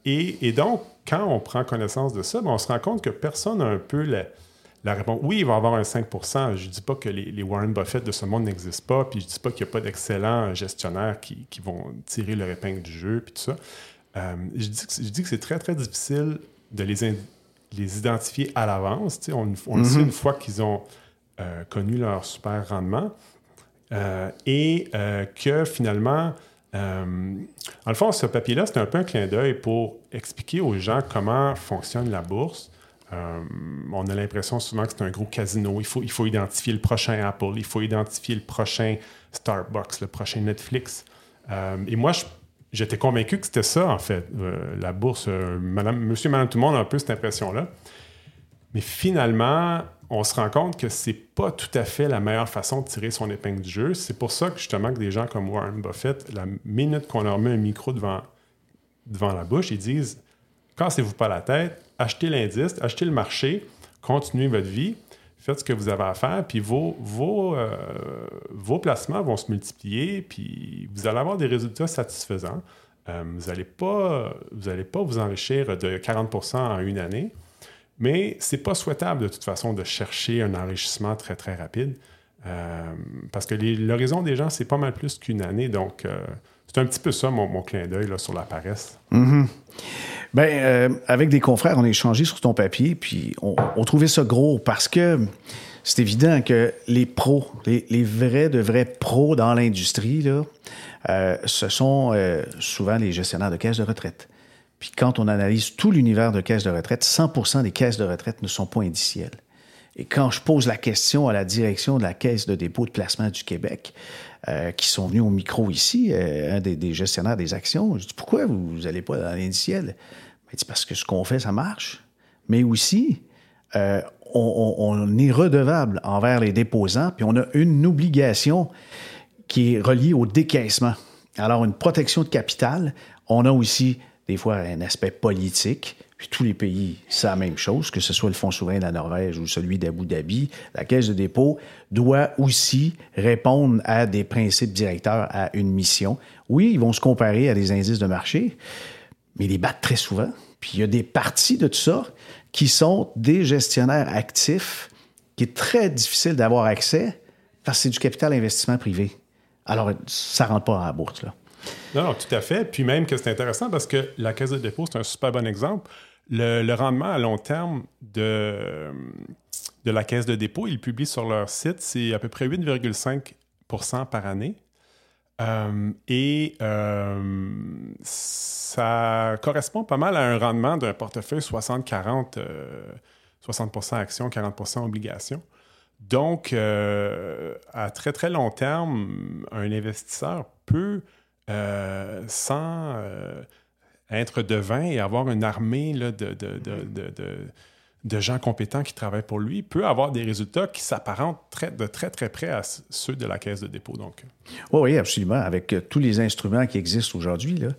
Et, donc, quand on prend connaissance de ça, ben, on se rend compte que personne n'a un peu la, la réponse, oui, il va y avoir un 5% Je ne dis pas que les, Warren Buffett de ce monde n'existent pas, puis je ne dis pas qu'il n'y a pas d'excellents gestionnaires qui, vont tirer le épingle du jeu, puis tout ça. Euh, je, dis que, c'est très, très difficile de les, les identifier à l'avance. On, on le sait mm-hmm. une fois qu'ils ont euh, connu leur super rendement. Euh, et que finalement, en le fond, ce papier-là, c'est un peu un clin d'œil pour expliquer aux gens comment fonctionne la bourse euh, on a l'impression souvent que c'est un gros casino. Il faut, identifier le prochain Apple, il faut identifier le prochain Starbucks, le prochain Netflix. Euh, et moi, j'étais convaincu que c'était ça, en fait, euh, la bourse. madame, monsieur, madame, tout le monde a un peu cette impression-là. Mais finalement, on se rend compte que c'est pas tout à fait la meilleure façon de tirer son épingle du jeu. C'est pour ça que justement que des gens comme Warren Buffett, la minute qu'on leur met un micro devant, devant la bouche, ils disent Cassez-vous pas la tête, achetez l'indice, achetez le marché, continuez votre vie, faites ce que vous avez à faire, puis vos, vos, euh, vos placements vont se multiplier, puis vous allez avoir des résultats satisfaisants. Euh, vous n'allez pas, vous pas vous enrichir de 40% en une année, mais ce n'est pas souhaitable de toute façon de chercher un enrichissement très, très rapide. parce que l'horizon des gens, c'est pas mal plus qu'une année. Donc, c'est un petit peu ça, mon, clin d'œil sur la paresse. Mm-hmm. Ben, avec des confrères, on a échangé sur ton papier, puis on, trouvait ça gros parce que c'est évident que les pros, les, vrais de vrais pros dans l'industrie, euh, ce sont euh, souvent les gestionnaires de caisses de retraite. Puis quand on analyse tout l'univers de caisses de retraite, 100% des caisses de retraite ne sont pas indicielles. Et quand je pose la question à la direction de la Caisse de dépôt de placement du Québec, euh, qui sont venus au micro ici, un des, gestionnaires des actions, je dis pourquoi vous n'allez pas dans l'indiciel? Il dit parce que ce qu'on fait, ça marche. Mais aussi, on, est redevable envers les déposants, puis on a une obligation qui est reliée au décaissement. Alors, une protection de capital, on a aussi des fois un aspect politique. Puis tous les pays, c'est la même chose, que ce soit le Fonds souverain de la Norvège ou celui d'Abu Dhabi. La Caisse de dépôt doit aussi répondre à des principes directeurs, à une mission. Oui, ils vont se comparer à des indices de marché, mais ils les battent très souvent. Puis il y a des parties de tout ça qui sont des gestionnaires actifs qui est très difficile d'avoir accès parce que c'est du capital investissement privé. Alors, ça ne rentre pas à la bourse, là. Non, non, tout à fait. Puis même que c'est intéressant parce que la caisse de dépôt, c'est un super bon exemple. Le, rendement à long terme de, de la caisse de dépôt, ils publient sur leur site, c'est à peu près 8,5% par année. Euh, et euh, ça correspond pas mal à un rendement d'un portefeuille 60-40, 60 actions, 40% obligations. Donc, euh, à très très long terme, un investisseur peut, sans être devin et avoir une armée de, de, de de gens compétents qui travaillent pour lui peut avoir des résultats qui s'apparentent très, de très, très près à ceux de la caisse de dépôt. Donc. Oui, oui, absolument. Avec euh, tous les instruments qui existent aujourd'hui, là.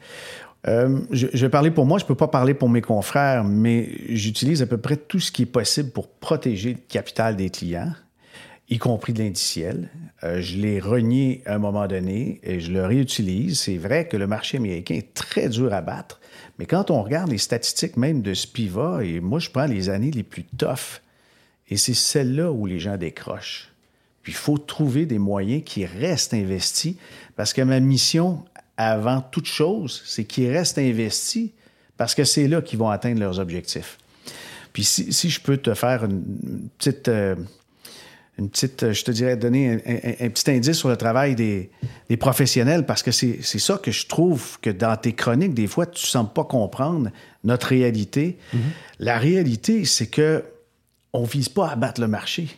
Euh, je, vais parler pour moi, je ne peux pas parler pour mes confrères, mais j'utilise à peu près tout ce qui est possible pour protéger le capital des clients, y compris de l'indiciel. Euh, je l'ai renié à un moment donné et je le réutilise. C'est vrai que le marché américain est très dur à battre. Mais quand on regarde les statistiques même de Spiva, et moi je prends les années les plus tough, et c'est celles-là où les gens décrochent. Puis il faut trouver des moyens qui restent investis, parce que ma mission, avant toute chose, c'est qu'ils restent investis, parce que c'est là qu'ils vont atteindre leurs objectifs. Puis si, je peux te faire une petite... Euh, une petite, euh, je te dirais, donner un, petit indice sur le travail des, professionnels parce que c'est ça que je trouve que dans tes chroniques, des fois, tu ne sembles pas comprendre notre réalité. Mm-hmm. La réalité, c'est que on vise pas à battre le marché.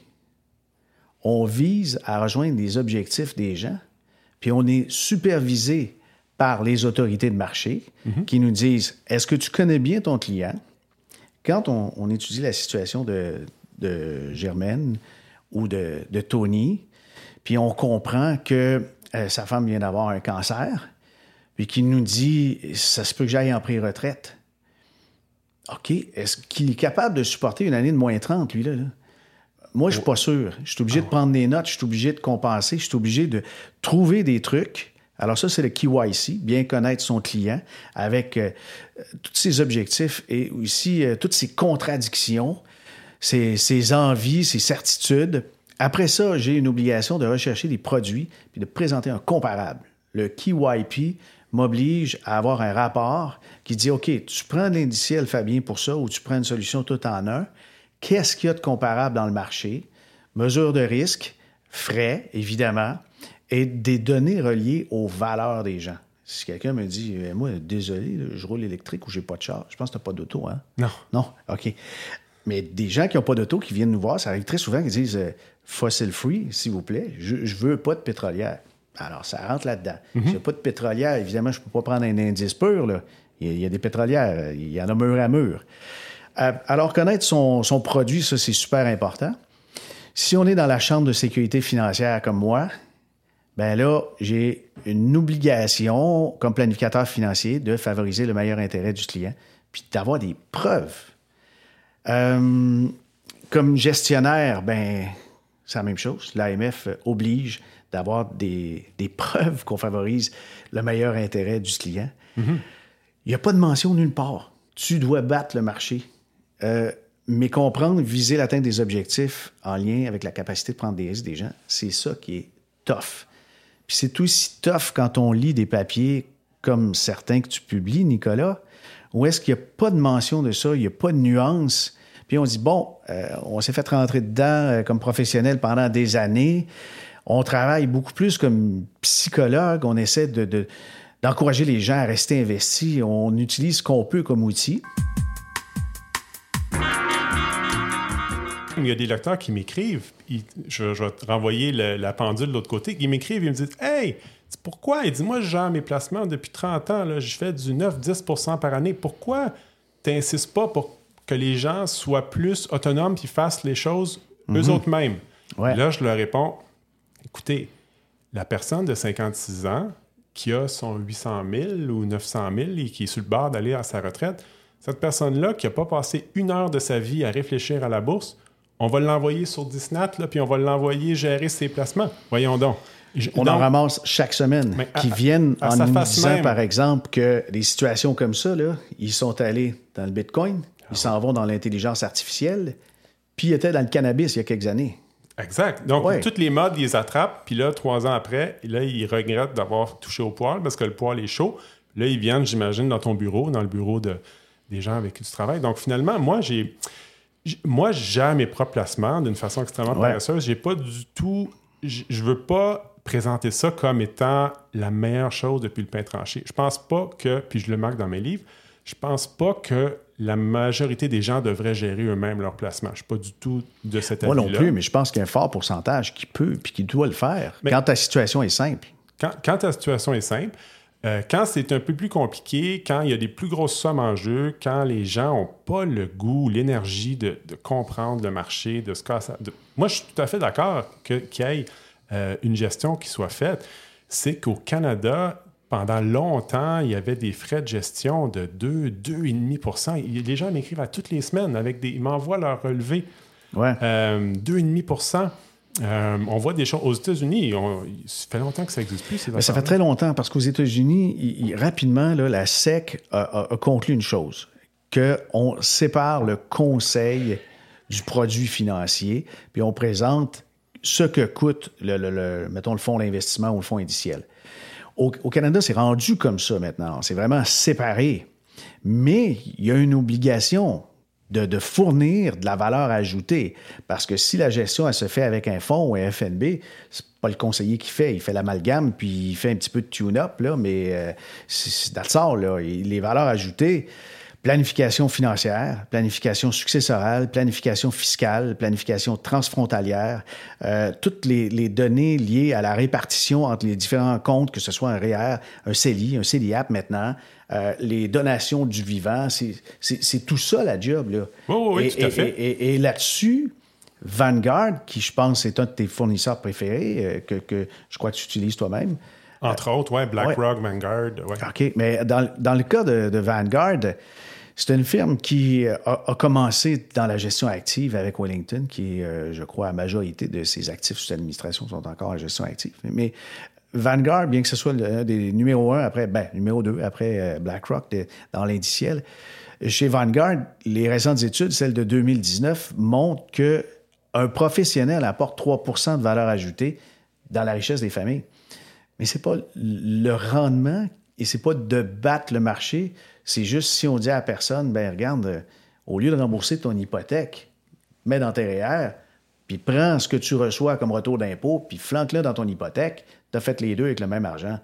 On vise à rejoindre les objectifs des gens, puis on est supervisé par les autorités de marché mm-hmm. qui nous disent est-ce que tu connais bien ton client? Quand on, étudie la situation de, de Germaine, ou de, Tony, puis on comprend que euh, sa femme vient d'avoir un cancer, puis qu'il nous dit ça se peut que j'aille en pré-retraite. OK, est-ce qu'il est capable de supporter une année de moins 30, lui, là? Moi, je suis pas sûr. Je suis obligé de prendre des notes, je suis obligé de compenser, je suis obligé de trouver des trucs. Alors ça, c'est le KYC, bien connaître son client avec euh, tous ses objectifs et aussi euh, toutes ses contradictions ses, envies, ses certitudes. Après ça, j'ai une obligation de rechercher des produits puis de présenter un comparable. Le KYP m'oblige à avoir un rapport qui dit OK, tu prends l'indiciel, Fabien, pour ça, ou tu prends une solution tout en un. Qu'est-ce qu'il y a de comparable dans le marché? Mesure de risque, frais, évidemment, et des données reliées aux valeurs des gens. Si quelqu'un me dit, eh, moi, désolé, je roule électrique ou j'ai pas de char, je pense que tu n'as pas d'auto, hein? Non. Non? OK. Mais des gens qui n'ont pas d'auto, qui viennent nous voir, ça arrive très souvent, qui disent euh, fossil free, s'il vous plaît, je, ne veux pas de pétrolière. Alors, ça rentre là-dedans. Je mhm. n'ai pas de pétrolière, évidemment, je ne peux pas prendre un indice pur. Là. Il, y a, des pétrolières, il y en a mur à mur. Euh, alors, connaître son, son produit, ça, c'est super important. Si on est dans la chambre de sécurité financière comme moi, ben là, j'ai une obligation, comme planificateur financier, de favoriser le meilleur intérêt du client, puis d'avoir des preuves euh, comme gestionnaire, ben, c'est la même chose. L'AMF oblige d'avoir des, preuves qu'on favorise le meilleur intérêt du client. Il n'y a pas de mention nulle part. Tu dois battre le marché. Euh, mais comprendre, viser l'atteinte des objectifs en lien avec la capacité de prendre des risques des gens, c'est ça qui est tough. Puis c'est aussi tough quand on lit des papiers comme certains que tu publies, Nicolas, où est-ce qu'il n'y a pas de mention de ça, il n'y a pas de nuance? Puis on dit, bon, euh, on s'est fait rentrer dedans euh, comme professionnel pendant des années. On travaille beaucoup plus comme psychologue. On essaie de, d'encourager les gens à rester investis. On utilise ce qu'on peut comme outil. Il y a des lecteurs qui m'écrivent, je, vais te renvoyer la pendule de l'autre côté, ils m'écrivent, ils me disent Hey, pourquoi? Il dit Moi, je gère mes placements depuis 30 ans, là, je fais du 9-10% par année. Pourquoi tu n'insistes pas pour que les gens soient plus autonomes et fassent les choses eux mhm. autres mêmes Là, je leur réponds Écoutez, la personne de 56 ans qui a son 800 000 ou 900 000 et qui est sur le bord d'aller à sa retraite, cette personne-là qui n'a pas passé une heure de sa vie à réfléchir à la bourse, on va l'envoyer sur Disnat, là, puis on va l'envoyer gérer ses placements. Voyons donc. On en ramasse chaque semaine qui viennent en nous disant, par exemple, que des situations comme ça, là, ils sont allés dans le Bitcoin, ils s'en vont dans l'intelligence artificielle, puis ils étaient dans le cannabis il y a quelques années. Exact. Donc, toutes les modes, ils les attrapent, puis là, trois ans après, là, ils regrettent d'avoir touché au poil parce que le poil est chaud. Là, ils viennent, j'imagine, dans ton bureau, dans le bureau de, des gens avec qui tu travailles. Donc, finalement, moi, j'ai moi, je gère mes propres placements d'une façon extrêmement paresseuse. J'ai pas du tout. Je veux pas présenter ça comme étant la meilleure chose depuis le pain tranché. Je pense pas que, puis je le marque dans mes livres, je pense pas que la majorité des gens devraient gérer eux-mêmes leur placement. Je suis pas du tout de cet avis-là. Moi non plus, mais je pense qu'il y a un fort pourcentage qui peut puis qui doit le faire quand ta situation est simple. Quand, quand ta situation est simple, euh, quand c'est un peu plus compliqué, quand il y a des plus grosses sommes en jeu, quand les gens n'ont pas le goût, l'énergie de, comprendre le marché, de ce casser. Moi, je suis tout à fait d'accord qu'il y ait euh, une gestion qui soit faite. C'est qu'au Canada, pendant longtemps, il y avait des frais de gestion de 2, 2,5 Les gens m'écrivent à toutes les semaines avec des. Ils m'envoient leur relevé. Ouais. Euh, 2,5 euh, on voit des choses aux États-Unis. Ça fait longtemps que ça n'existe plus. ça fait très longtemps parce qu'aux États-Unis, rapidement, la SEC a, conclu une chose qu'on sépare le conseil du produit financier, puis on présente ce que coûte, le, mettons, le fonds d'investissement ou le fonds indiciel. Au, au Canada, c'est rendu comme ça maintenant. C'est vraiment séparé. Mais il y a une obligation de, fournir de la valeur ajoutée. Parce que si la gestion, elle se fait avec un fonds ou un FNB, c'est pas le conseiller qui fait. Il fait l'amalgame, puis il fait un petit peu de tune-up, là, mais euh, c'est le là. Les valeurs ajoutées, planification financière, planification successorale, planification fiscale, planification transfrontalière, euh, toutes les, données liées à la répartition entre les différents comptes, que ce soit un REER, un CELI, un CELIAP maintenant, euh, les donations du vivant, c'est tout ça la job. Là. oui, tout à fait. Et, là-dessus, Vanguard, qui je pense est un de tes fournisseurs préférés, euh, que, je crois que tu utilises toi-même. Entre autres, oui, BlackRock, Vanguard. OK, mais dans, le cas de Vanguard, c'est une firme qui euh, a, commencé dans la gestion active avec Wellington, qui euh, je crois, la majorité de ses actifs sous administration sont encore en gestion active. Mais Vanguard, bien que ce soit le, des numéro un après, ben, numéro deux après euh, BlackRock dans l'indiciel, chez Vanguard, les récentes études, celles de 2019, montrent que un professionnel apporte 3% de valeur ajoutée dans la richesse des familles. Mais c'est pas le rendement et c'est pas de battre le marché, c'est juste si on dit à la personne, ben regarde, euh, au lieu de rembourser ton hypothèque, mets dans tes REER, puis prends ce que tu reçois comme retour d'impôt, puis flanque-le dans ton hypothèque, tu as fait les deux avec le même argent.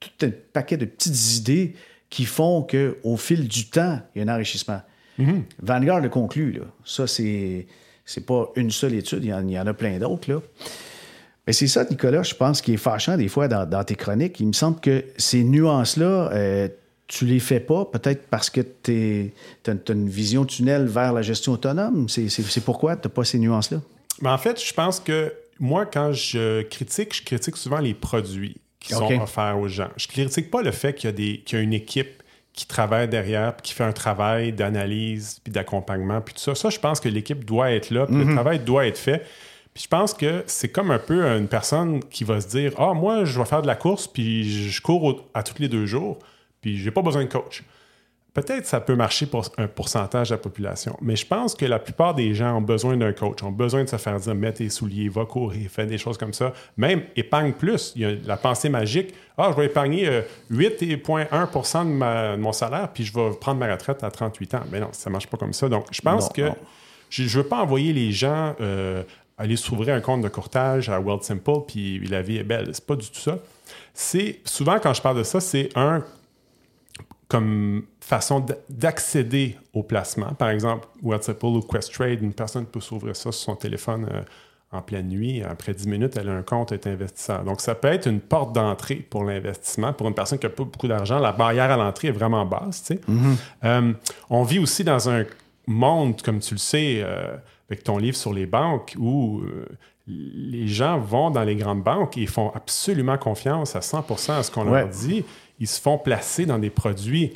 Tout un paquet de petites idées qui font qu'au fil du temps, il y a un enrichissement. Mm-hmm. Vanguard le conclut, là. Ça, c'est, c'est pas une seule étude, il y en, il y en a plein d'autres, là. Mais c'est ça, Nicolas, je pense, qui est fâchant des fois dans, tes chroniques. Il me semble que ces nuances-là, euh, tu les fais pas, peut-être parce que tu as, une vision tunnel vers la gestion autonome. C'est pourquoi tu n'as pas ces nuances-là? Mais en fait, je pense que moi, quand je critique, je critique souvent les produits qui sont offerts aux gens. Je critique pas le fait qu'il y, y, a une équipe qui travaille derrière, qui fait un travail d'analyse, puis d'accompagnement, puis tout ça. Ça, je pense que l'équipe doit être là, puis le mm-hmm. travail doit être fait je pense que c'est comme un peu une personne qui va se dire Ah, moi, je vais faire de la course, puis je cours à tous les deux jours, puis j'ai pas besoin de coach. peut-être ça peut marcher pour un pourcentage de la population. Mais je pense que la plupart des gens ont besoin d'un coach, ont besoin de se faire dire mets tes souliers, va courir, fais des choses comme ça. Même épargne plus. Il y a la pensée magique ah, je vais épargner 8,1% euh, de, mon salaire, puis je vais prendre ma retraite à 38 ans. Mais non, ça ne marche pas comme ça. Donc, je pense que je ne veux pas envoyer les gens euh, aller s'ouvrir un compte de courtage à World Simple, puis la vie est belle. C'est pas du tout ça. C'est souvent quand je parle de ça, c'est un comme façon d'accéder au placement. Par exemple, WhatsApp ou Questrade, une personne peut s'ouvrir ça sur son téléphone euh, en pleine nuit. Après 10 minutes, elle a un compte, est investisseur. Donc, ça peut être une porte d'entrée pour l'investissement. Pour une personne qui n'a pas beaucoup d'argent, la barrière à l'entrée est vraiment basse. Mm-hmm. Euh, on vit aussi dans un monde, comme tu le sais, euh, avec ton livre sur les banques, où les gens vont dans les grandes banques et font absolument confiance à 100% à ce qu'on leur dit ils se font placer dans des produits.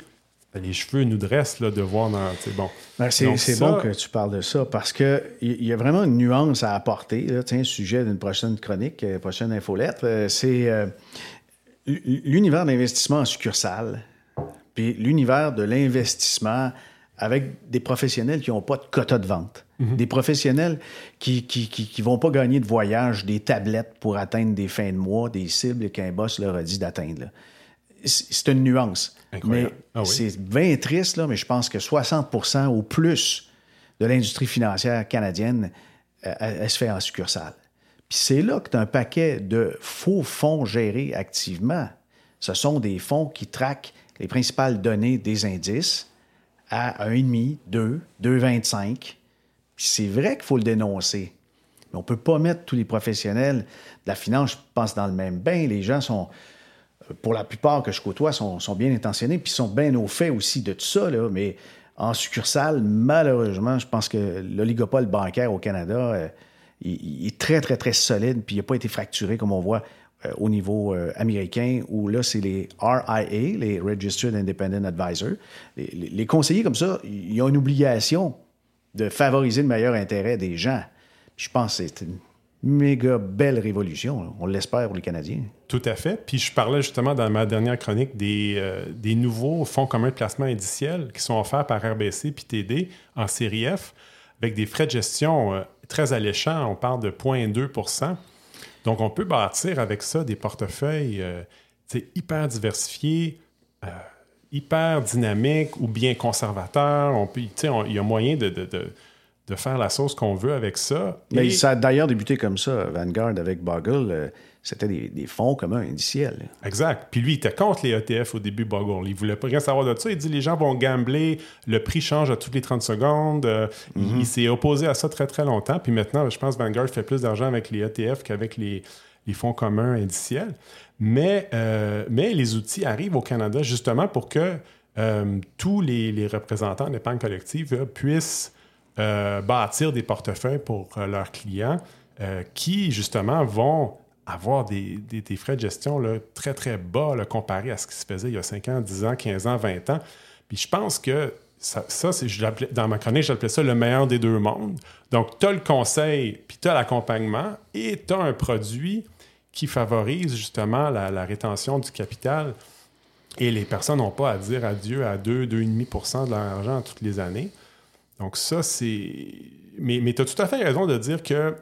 Les cheveux nous dressent là, de voir dans. Bon. Ben, c'est bon que tu parles de ça parce qu'il y, y a vraiment une nuance à apporter. Là, tiens, sujet d'une prochaine chronique, euh, prochaine infolettre. Euh, c'est euh, l'univers d'investissement en succursale, puis l'univers de l'investissement avec des professionnels qui n'ont pas de quota de vente. Mhm. Des professionnels qui ne qui, qui, vont pas gagner de voyage, des tablettes pour atteindre des fins de mois, des cibles qu'un boss leur a dit d'atteindre c'est une nuance. Mais ah c'est bien triste, là, mais je pense que 60% au plus de l'industrie financière canadienne, euh, elle, se fait en succursale. Puis c'est là que tu as un paquet de faux fonds gérés activement. Ce sont des fonds qui traquent les principales données des indices à 1,5, 2, 2,25. Puis c'est vrai qu'il faut le dénoncer. Mais on ne peut pas mettre tous les professionnels de la finance, je pense, dans le même bain. Les gens sont, pour la plupart que je côtoie, sont, bien intentionnés, puis sont bien au fait aussi de tout ça, là, mais en succursale, malheureusement, je pense que l'oligopole bancaire au Canada, euh, est très, très, très solide, puis il n'a pas été fracturé comme on voit euh, au niveau euh, américain, où là, c'est les RIA, les Registered Independent Advisors. Les, conseillers comme ça, ils ont une obligation de favoriser le meilleur intérêt des gens. je pense que c'est méga belle révolution. On l'espère pour les Canadiens. Tout à fait. Puis je parlais justement dans ma dernière chronique des, euh, nouveaux fonds communs de placement indiciels qui sont offerts par RBC puis TD en série F avec des frais de gestion euh, très alléchants. On parle de 0,2% Donc on peut bâtir avec ça des portefeuilles euh, hyper diversifiés, hyper dynamiques ou bien conservateurs. On peut, il y a moyen de faire la sauce qu'on veut avec ça. Mais ça a d'ailleurs débuté comme ça, Vanguard avec Boggle. Euh, c'était des, fonds communs indiciels. Exact. Puis lui, il était contre les ETF au début, Boggle. Il voulait pas rien savoir de ça. Il dit les gens vont gambler, le prix change à toutes les 30 secondes. Euh, il, mhm. s'est opposé à ça très, très longtemps. Puis maintenant, je pense que Vanguard fait plus d'argent avec les ETF qu'avec les, fonds communs indiciels. Mais, euh, mais les outils arrivent au Canada justement pour que tous les, les représentants d'épargne collective puissent euh, bâtir des portefeuilles pour euh, leurs clients euh, qui, justement, vont avoir des, frais de gestion là, très, très bas là, comparé à ce qui se faisait il y a 5 ans, 10 ans, 15 ans, 20 ans. Puis je pense que ça, dans ma chronique, j'appelais ça le meilleur des deux mondes. Donc, tu as le conseil, puis tu as l'accompagnement, et tu as un produit qui favorise justement la, la rétention du capital. Et les personnes n'ont pas à dire adieu à 2, 2,5% de leur argent toutes les années. Donc ça, c'est... Mais, tu as tout à fait raison de dire que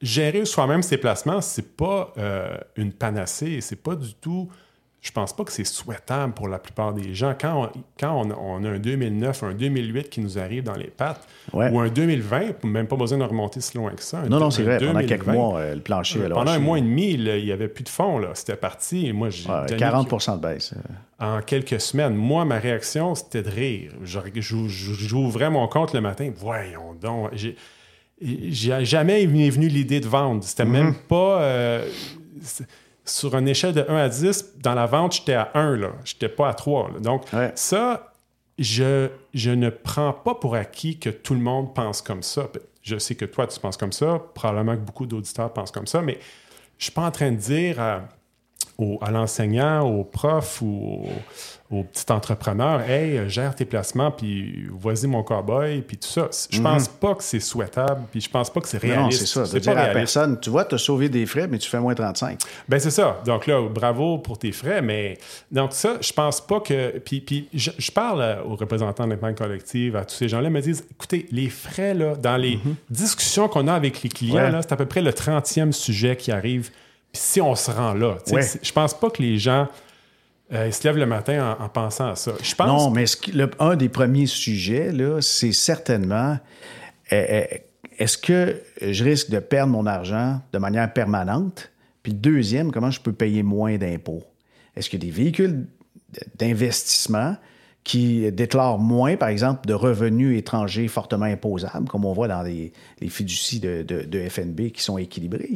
gérer soi-même ses placements, c'est pas euh, une panacée, c'est pas du tout je pense pas que c'est souhaitable pour la plupart des gens. Quand on, quand on, a un 2009, un 2008 qui nous arrive dans les pattes, ou un 2020, même pas besoin de remonter si loin que ça. Non, non, c'est vrai. pendant quelques mois, euh, le plancher. Euh, pendant un mois et demi, il n'y avait plus de fonds. C'était parti. Et moi, 40% de baisse. Euh. En quelques semaines. Moi, ma réaction, c'était de rire. J'ouvrais mon compte le matin. Voyons donc. J'ai jamais venu l'idée de vendre. C'était mm-hmm. même pas sur une échelle de 1 à 10, dans la vente, j'étais à 1, là. Je n'étais pas à 3. Donc, ça, je, je ne prends pas pour acquis que tout le monde pense comme ça. Je sais que toi, tu penses comme ça. Probablement que beaucoup d'auditeurs pensent comme ça. Mais je ne suis pas en train de dire à l'enseignant, au prof ou au, petit entrepreneur Hey, gère tes placements, puis vas-y mon cowboy, puis tout ça. Je mhm. pense pas que c'est souhaitable, puis je pense pas que c'est réaliste. Non, c'est ça. C'est dire à la personne, tu vois, tu as sauvé des frais, mais tu fais moins 35. Ben c'est ça. Donc là, bravo pour tes frais, mais donc ça, je pense pas que. Puis, puis je, parle aux représentants de l'épargne collective, à tous ces gens-là, me disent écoutez, les frais, là, dans les mhm. discussions qu'on a avec les clients, là, c'est à peu près le 30e sujet qui arrive si on se rend là, je pense pas que les gens euh, se lèvent le matin en, pensant à ça. Je pense... Non, mais un des premiers sujets, là, c'est certainement euh, euh, est-ce que je risque de perdre mon argent de manière permanente? Puis le deuxième, comment je peux payer moins d'impôts? Est-ce qu'il y a des véhicules d'investissement? Qui déclarent moins, par exemple, de revenus étrangers fortement imposables, comme on voit dans les, fiducies de, FNB qui sont équilibrés.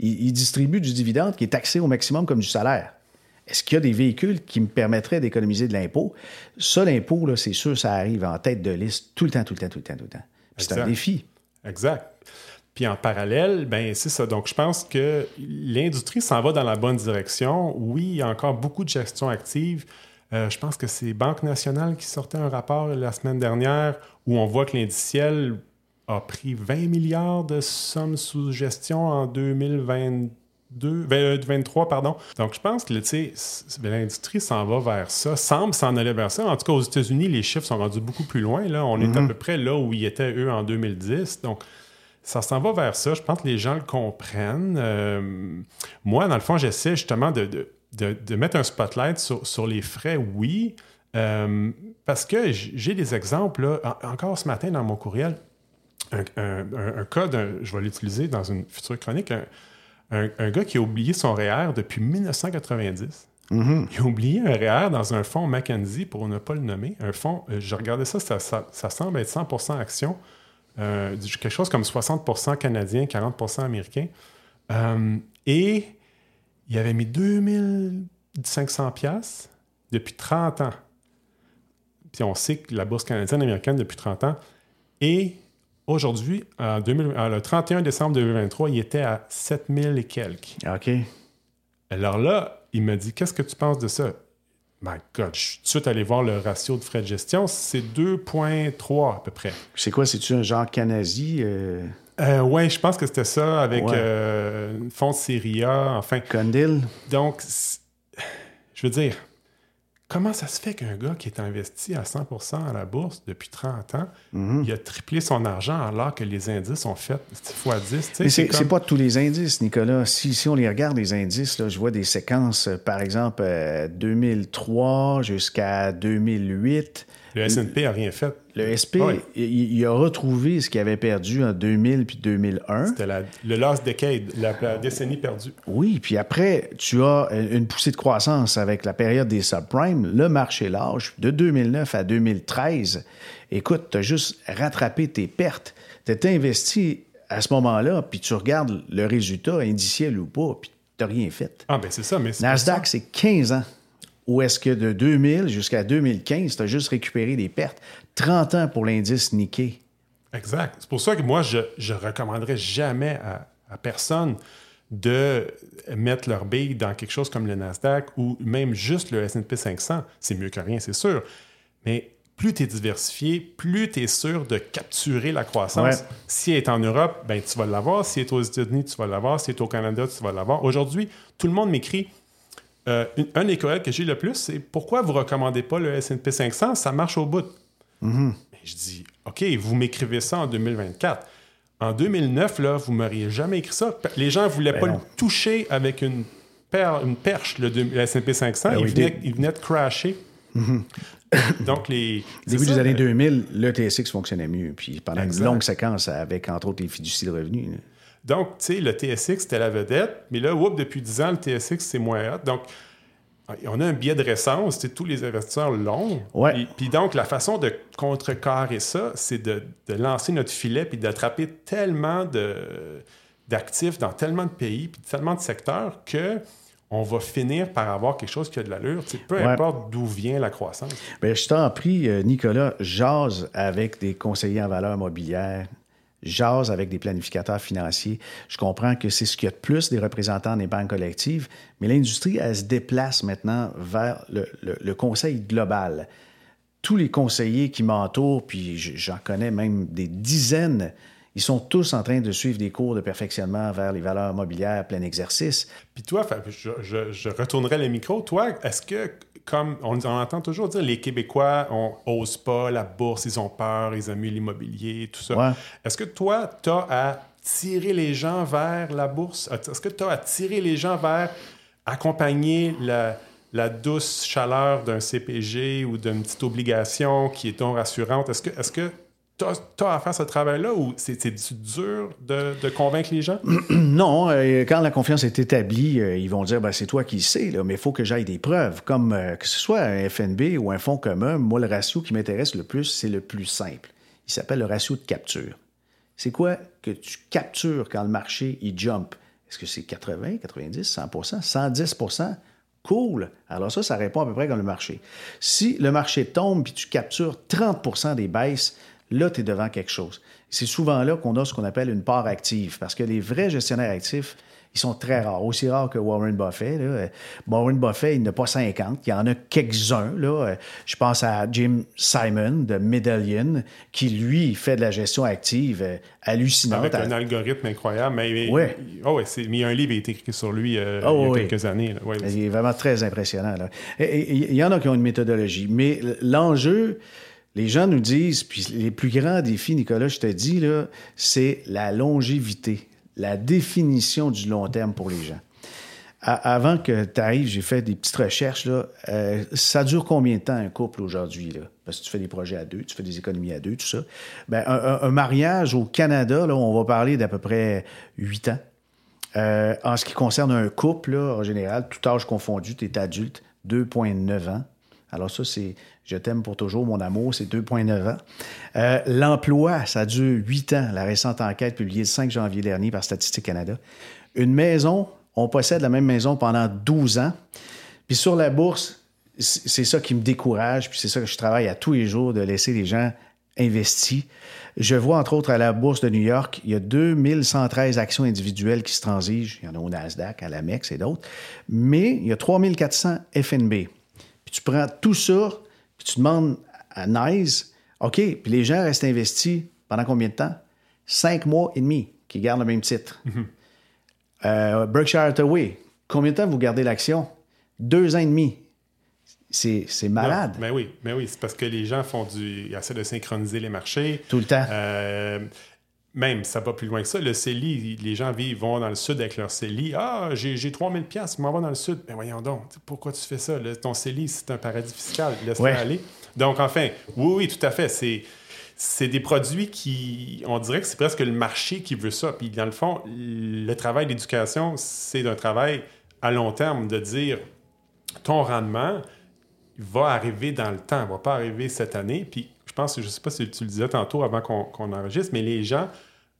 Ils, distribuent du dividende qui est taxé au maximum comme du salaire. Est-ce qu'il y a des véhicules qui me permettraient d'économiser de l'impôt? Ça, l'impôt, c'est sûr, ça arrive en tête de liste tout le temps, tout le temps, tout le temps, tout le temps. C'est un défi. Exact. Puis en parallèle, ben c'est ça. Donc, je pense que l'industrie s'en va dans la bonne direction. Oui, il y a encore beaucoup de gestion active. Euh, je pense que c'est Banque nationale qui sortait un rapport la semaine dernière où on voit que l'indiciel a pris 20 milliards de sommes sous gestion en 2022. 23, euh, pardon. Donc, je pense que l'industrie s'en va vers ça, semble s'en aller vers ça. En tout cas, aux États-Unis, les chiffres sont rendus beaucoup plus loin. Là. On est à mm-hmm. peu près là où ils étaient, eux, en 2010. Donc, ça s'en va vers ça. Je pense que les gens le comprennent. Euh, moi, dans le fond, j'essaie justement de de, mettre un spotlight sur, les frais, oui, euh, parce que j'ai des exemples, encore ce matin dans mon courriel, un, un, cas, je vais l'utiliser dans une future chronique, un, gars qui a oublié son REER depuis 1990. Mm-hmm. Il a oublié un REER dans un fonds Mackenzie, pour ne pas le nommer. Un fonds, euh, je regardais ça, ça, semble être 100% action, euh, quelque chose comme 60% canadien, 40% américain. et il avait mis 2500 pièces depuis 30 ans. Puis on sait que la bourse canadienne américaine depuis 30 ans. Et aujourd'hui, le 31 décembre 2023, il était à 7000 et quelques. OK. Alors là, il m'a dit Qu'est-ce que tu penses de ça? My God, je suis tout de suite allé voir le ratio de frais de gestion. C'est 2,3 à peu près. C'est quoi? C'est-tu un genre Canasi euh? Euh, oui, je pense que c'était ça avec euh, Fonds Syria, enfin. Condil. Donc, je veux dire, comment ça se fait qu'un gars qui est investi à 100% à la bourse depuis 30 ans, mhm. il a triplé son argent alors que les indices ont fait x 10? c'est comme... pas tous les indices, Nicolas. Si, si on les regarde, les indices, là, je vois des séquences, euh, par exemple, 2003 jusqu'à 2008. Le S&P n'a rien fait. Le SP, il, a retrouvé ce qu'il avait perdu en 2000 puis 2001. C'était le last decade, la, décennie perdue. Oui, puis après, tu as une poussée de croissance avec la période des subprimes, le marché large, de 2009 à 2013. Écoute, tu as juste rattrapé tes pertes. Tu étais investi à ce moment-là, puis tu regardes le résultat, indiciel ou pas, puis tu n'as rien fait. Ah, ben c'est ça, mais Nasdaq, c'est 15 ans. Ou est-ce que de 2000 jusqu'à 2015, tu as juste récupéré des pertes? 30 ans pour l'indice Nikkei. Exact. C'est pour ça que moi, je ne recommanderais jamais à, personne de mettre leur bille dans quelque chose comme le Nasdaq ou même juste le S&P 500. C'est mieux que rien, c'est sûr. Mais plus tu es diversifié, plus tu es sûr de capturer la croissance. Si elle est en Europe, ben, tu vas l'avoir. Si elle est aux États-Unis, tu vas l'avoir. Si elle est au Canada, tu vas l'avoir. Aujourd'hui, tout le monde m'écrit euh, un des que j'ai le plus, c'est pourquoi vous ne recommandez pas le S&P 500? Ça marche au bout. Mm-hmm. Je dis, OK, vous m'écrivez ça en 2024. En 2009, là, vous ne m'auriez jamais écrit ça. Les gens ne voulaient ben pas le toucher avec une, une perche, le, S&P 500. Ben il, venait, de crasher. Mm-hmm. Donc, les. Début des années 2000, le TSX fonctionnait mieux. Puis pendant une longue séquence avec, entre autres, les fiducies de revenus. Donc, tu sais, le TSX, c'était la vedette, mais là, whoop, depuis 10 ans, le TSX, c'est moins hot. Donc, on a un biais de récence, tous les investisseurs l'ont. Ouais. Puis, donc, la façon de contrecarrer ça, c'est de, lancer notre filet puis d'attraper tellement d'actifs dans tellement de pays puis tellement de secteurs que on va finir par avoir quelque chose qui a de l'allure, peu importe d'où vient la croissance. Bien, je t'en prie, euh, Nicolas, jase avec des conseillers en valeur mobilière jase avec des planificateurs financiers. Je comprends que c'est ce qu'il y a de plus des représentants des banques collectives, mais l'industrie, elle se déplace maintenant vers le, conseil global. Tous les conseillers qui m'entourent, puis j'en connais même des dizaines, ils sont tous en train de suivre des cours de perfectionnement vers les valeurs mobilières plein exercice. Puis toi, je, je, je retournerai le micro. Toi, est-ce que comme on, entend toujours dire, les Québécois on pas la bourse, ils ont peur, ils aiment l'immobilier, tout ça. Est-ce que toi, tu as à tirer les gens vers la bourse? Est-ce que tu as à tirer les gens vers accompagner la, douce chaleur d'un CPG ou d'une petite obligation qui est non rassurante? Est-ce que, est-ce que tu as à faire ce travail-là ou c'est dur de, convaincre les gens? non. Euh, quand la confiance est établie, euh, ils vont dire ben, c'est toi qui sais, là, mais il faut que j'aille des preuves. Comme euh, que ce soit un FNB ou un fonds commun, moi, le ratio qui m'intéresse le plus, c'est le plus simple. Il s'appelle le ratio de capture. C'est quoi que tu captures quand le marché il jump? Est-ce que c'est 80, 90, 100% 110% Cool. Alors ça, ça répond à peu près comme le marché. Si le marché tombe puis tu captures 30% des baisses, là, tu es devant quelque chose. C'est souvent là qu'on a ce qu'on appelle une part active, parce que les vrais gestionnaires actifs, ils sont très rares, aussi rares que Warren Buffett. Warren Buffett, il n'a pas 50, il y en a quelques-uns. Je pense à Jim Simon de Medallion, qui, lui, fait de la gestion active euh, hallucinante. Avec un algorithme incroyable. Mais, ouais. Oh, il y a un livre qui a été écrit sur lui euh, oh, il y a quelques années. il est vraiment très impressionnant. il y en a qui ont une méthodologie, mais l'enjeu les gens nous disent, puis les plus grands défis, Nicolas, je te dis, c'est la longévité, la définition du long terme pour les gens. avant que tu arrives, j'ai fait des petites recherches. Euh, ça dure combien de temps un couple aujourd'hui? Parce que tu fais des projets à deux, tu fais des économies à deux, tout ça. Ben, un, mariage au Canada, on va parler d'à peu près huit ans. Euh, en ce qui concerne un couple, en général, tout âge confondu, tu es adulte, 2,9 ans. Alors ça, c'est Je t'aime pour toujours, mon amour, c'est 2,9 ans. Euh, l'emploi, ça dure 8 ans. La récente enquête publiée le 5 janvier dernier par Statistique Canada. Une maison, on possède la même maison pendant 12 ans. Puis sur la bourse, c'est ça qui me décourage, puis c'est ça que je travaille à tous les jours, de laisser les gens investis. Je vois, entre autres, à la Bourse de New York, il y a 2113 actions individuelles qui se transigent. Il y en a au Nasdaq, à l'Amex et d'autres. Mais il y a 3400 FNB tu prends tout ça, puis tu demandes à Nice, OK, puis les gens restent investis pendant combien de temps? Cinq mois et demi qui gardent le même titre. Mhm. Euh, Berkshire Hathaway, combien de temps vous gardez l'action? Deux ans et demi. C'est, malade. mais oui, mais oui, c'est parce que les gens font du. Ils essaient de synchroniser les marchés. Tout le temps. Euh, même, ça va plus loin que ça. Le CELI, les gens vivent, vont dans le sud avec leur CELI. Ah, j'ai 3000 pièces, m'en va dans le sud. Mais voyons donc, pourquoi tu fais ça? ton CELI, c'est un paradis fiscal. Laisse-le aller. Donc, enfin, oui, oui, tout à fait. C'est c'est des produits qui, on dirait que c'est presque le marché qui veut ça. Puis dans le fond, le travail d'éducation, c'est un travail à long terme de dire ton rendement va arriver dans le temps, va pas arriver cette année. Puis je pense, je sais pas si tu le disais tantôt avant qu'on enregistre, mais les gens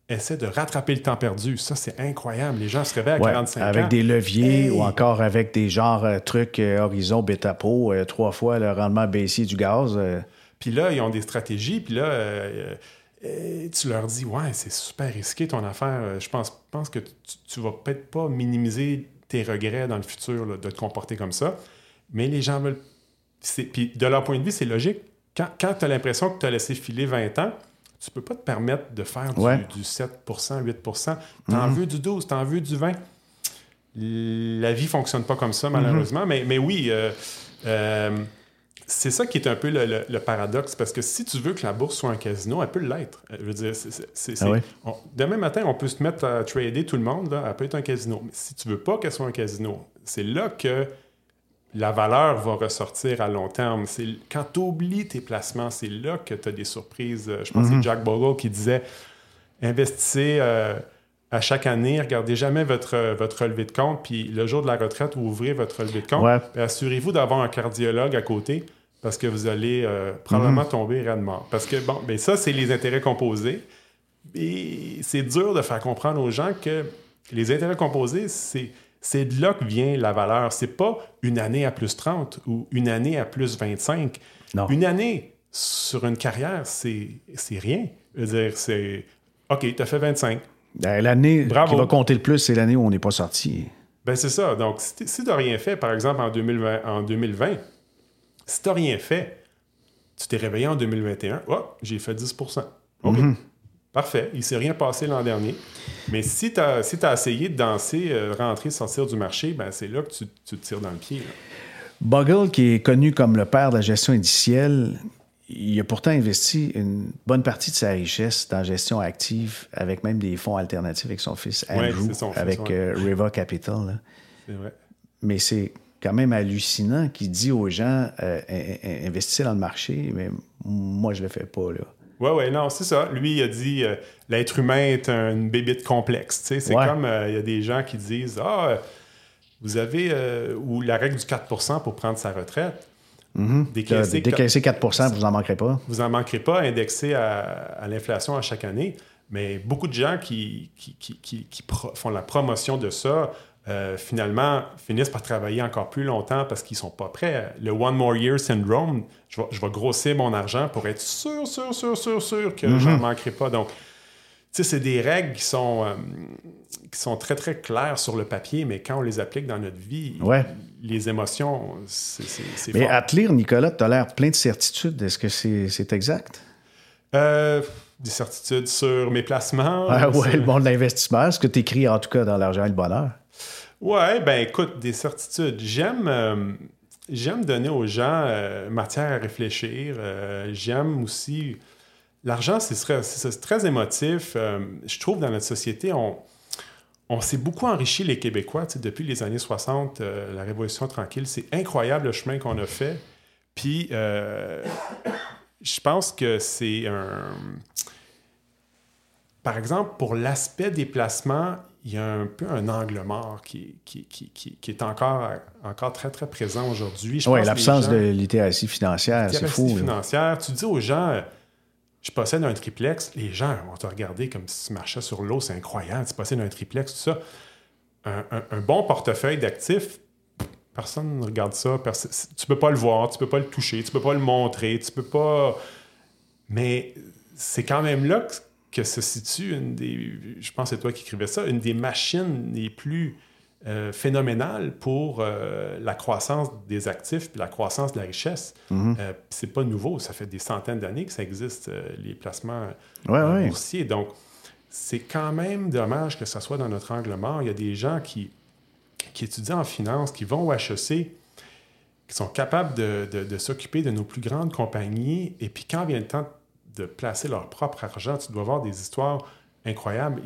essaie de rattraper le temps perdu. Ça, c'est incroyable. Les gens se réveillent à 45 ans. Avec des leviers ou encore avec des genres euh, trucs euh, horizon, bêta-po, euh, trois fois le rendement baissier du gaz. Puis là, ils ont des stratégies. Puis là, tu leur dis, ouais, c'est super risqué ton affaire. Je pense, pense que tu, ne vas peut-être pas minimiser tes regrets dans le futur de te comporter comme ça. Mais les gens veulent. Puis de leur point de vue, c'est logique. Quand, quand tu as l'impression que tu as laissé filer 20 ans, tu peux pas te permettre de faire du, 7% 8 Tu en veux du 12, tu en veux du 20. La vie fonctionne pas comme ça, malheureusement. mais, mais oui, euh, euh, c'est ça qui est un peu le, paradoxe, parce que si tu veux que la bourse soit un casino, elle peut l'être. Je veux dire, c'est, ah demain matin, on peut se mettre à trader tout le monde, là, elle peut être un casino. Mais si tu veux pas qu'elle soit un casino, c'est là que la valeur va ressortir à long terme. C'est quand tu oublies tes placements, c'est là que tu as des surprises. Je pense que c'est mhm. Jack Bogle qui disait investissez euh, à chaque année, regardez jamais votre, votre relevé de compte, puis le jour de la retraite, vous ouvrez votre relevé de compte. Assurez-vous d'avoir un cardiologue à côté parce que vous allez euh, probablement mhm. tomber réellement. Parce que, bon, ben ça, c'est les intérêts composés. Et c'est dur de faire comprendre aux gens que les intérêts composés, c'est c'est de là que vient la valeur. C'est pas une année à plus 30 ou une année à plus 25. Une année sur une carrière, c'est rien. Je veux dire, c'est OK, tu as fait 25. Ben, l'année qui va compter le plus, c'est l'année où on n'est pas sorti. Ben c'est ça. Donc, si tu n'as rien fait, par exemple, en 2020, en 2020 si tu n'as rien fait, tu t'es réveillé en 2021, oh, j'ai fait 10 OK. Mhm. Parfait. Il ne s'est rien passé l'an dernier. Mais si tu as, si as essayé de danser, euh, rentrer, sortir du marché, ben c'est là que tu, te tires dans le pied. Bogle, qui est connu comme le père de la gestion indicielle, il a pourtant investi une bonne partie de sa richesse dans la gestion active, avec même des fonds alternatifs avec son fils Andrew, avec euh, River Capital. C'est vrai. Mais c'est quand même hallucinant qu'il dit aux gens euh, investissez dans le marché, mais moi, je le fais pas. là. Oui, oui, non, c'est ça. Lui, il a dit euh, l'être humain est une bébite complexe. C'est comme il y a des gens qui disent Ah, vous avez, ou la règle du 4 pour prendre sa retraite. Mm Décaisser, 4% vous n'en manquerez pas. Vous n'en manquerez pas, indexé à, l'inflation à chaque année. Mais beaucoup de gens qui, qui, font la promotion de ça, euh, finalement, finissent par travailler encore plus longtemps parce qu'ils ne sont pas prêts. Le One More Year Syndrome, je vais, grossir mon argent pour être sûr, sûr, sûr, sûr, sûr que mm-hmm. je n'en manquerai pas. Donc, tu sais, c'est des règles qui sont, euh, qui sont très, très claires sur le papier, mais quand on les applique dans notre vie, les émotions, c'est Mais à te lire, Nicolas, tu as l'air plein de certitudes. Est-ce que c'est exact? Euh, des certitudes sur mes placements. Ah, oui, le monde de l'investissement, ce que tu écris en tout cas dans l'argent et le bonheur. Oui, ben écoute, des certitudes. J'aime euh, j'aime donner aux gens matière à réfléchir. J'aime aussi L'argent, c'est très, émotif. Euh, je trouve dans notre société, on, s'est beaucoup enrichi, les Québécois, depuis les années 60, euh, la Révolution tranquille. C'est incroyable le chemin qu'on a fait. Puis, euh, je pense que c'est un. Par exemple, pour l'aspect des placements, il y a un peu un angle mort qui, qui, est encore, encore très, très présent aujourd'hui. Oui, l'absence de littératie financière, c'est fou. financière. Tu dis aux gens je possède un triplex, les gens vont te regarder comme si tu marchais sur l'eau, c'est incroyable, tu possèdes un triplex, tout ça. Un, bon portefeuille d'actifs, personne ne regarde ça. tu peux pas le voir, tu peux pas le toucher, tu peux pas le montrer, tu peux pas. Mais c'est quand même là que, se situe une des. Je pense que c'est toi qui écrivais ça, une des machines les plus euh, phénoménal pour euh, la croissance des actifs et la croissance de la richesse. Mhm. Euh, c'est pas nouveau, ça fait des centaines d'années que ça existe, les placements boursiers. Donc, c'est quand même dommage que ça soit dans notre angle mort. Il y a des gens qui, qui étudient en finance, qui vont au HEC, qui sont capables de, de s'occuper de nos plus grandes compagnies, et puis quand vient le temps de placer leur propre argent, tu dois voir des histoires incroyable.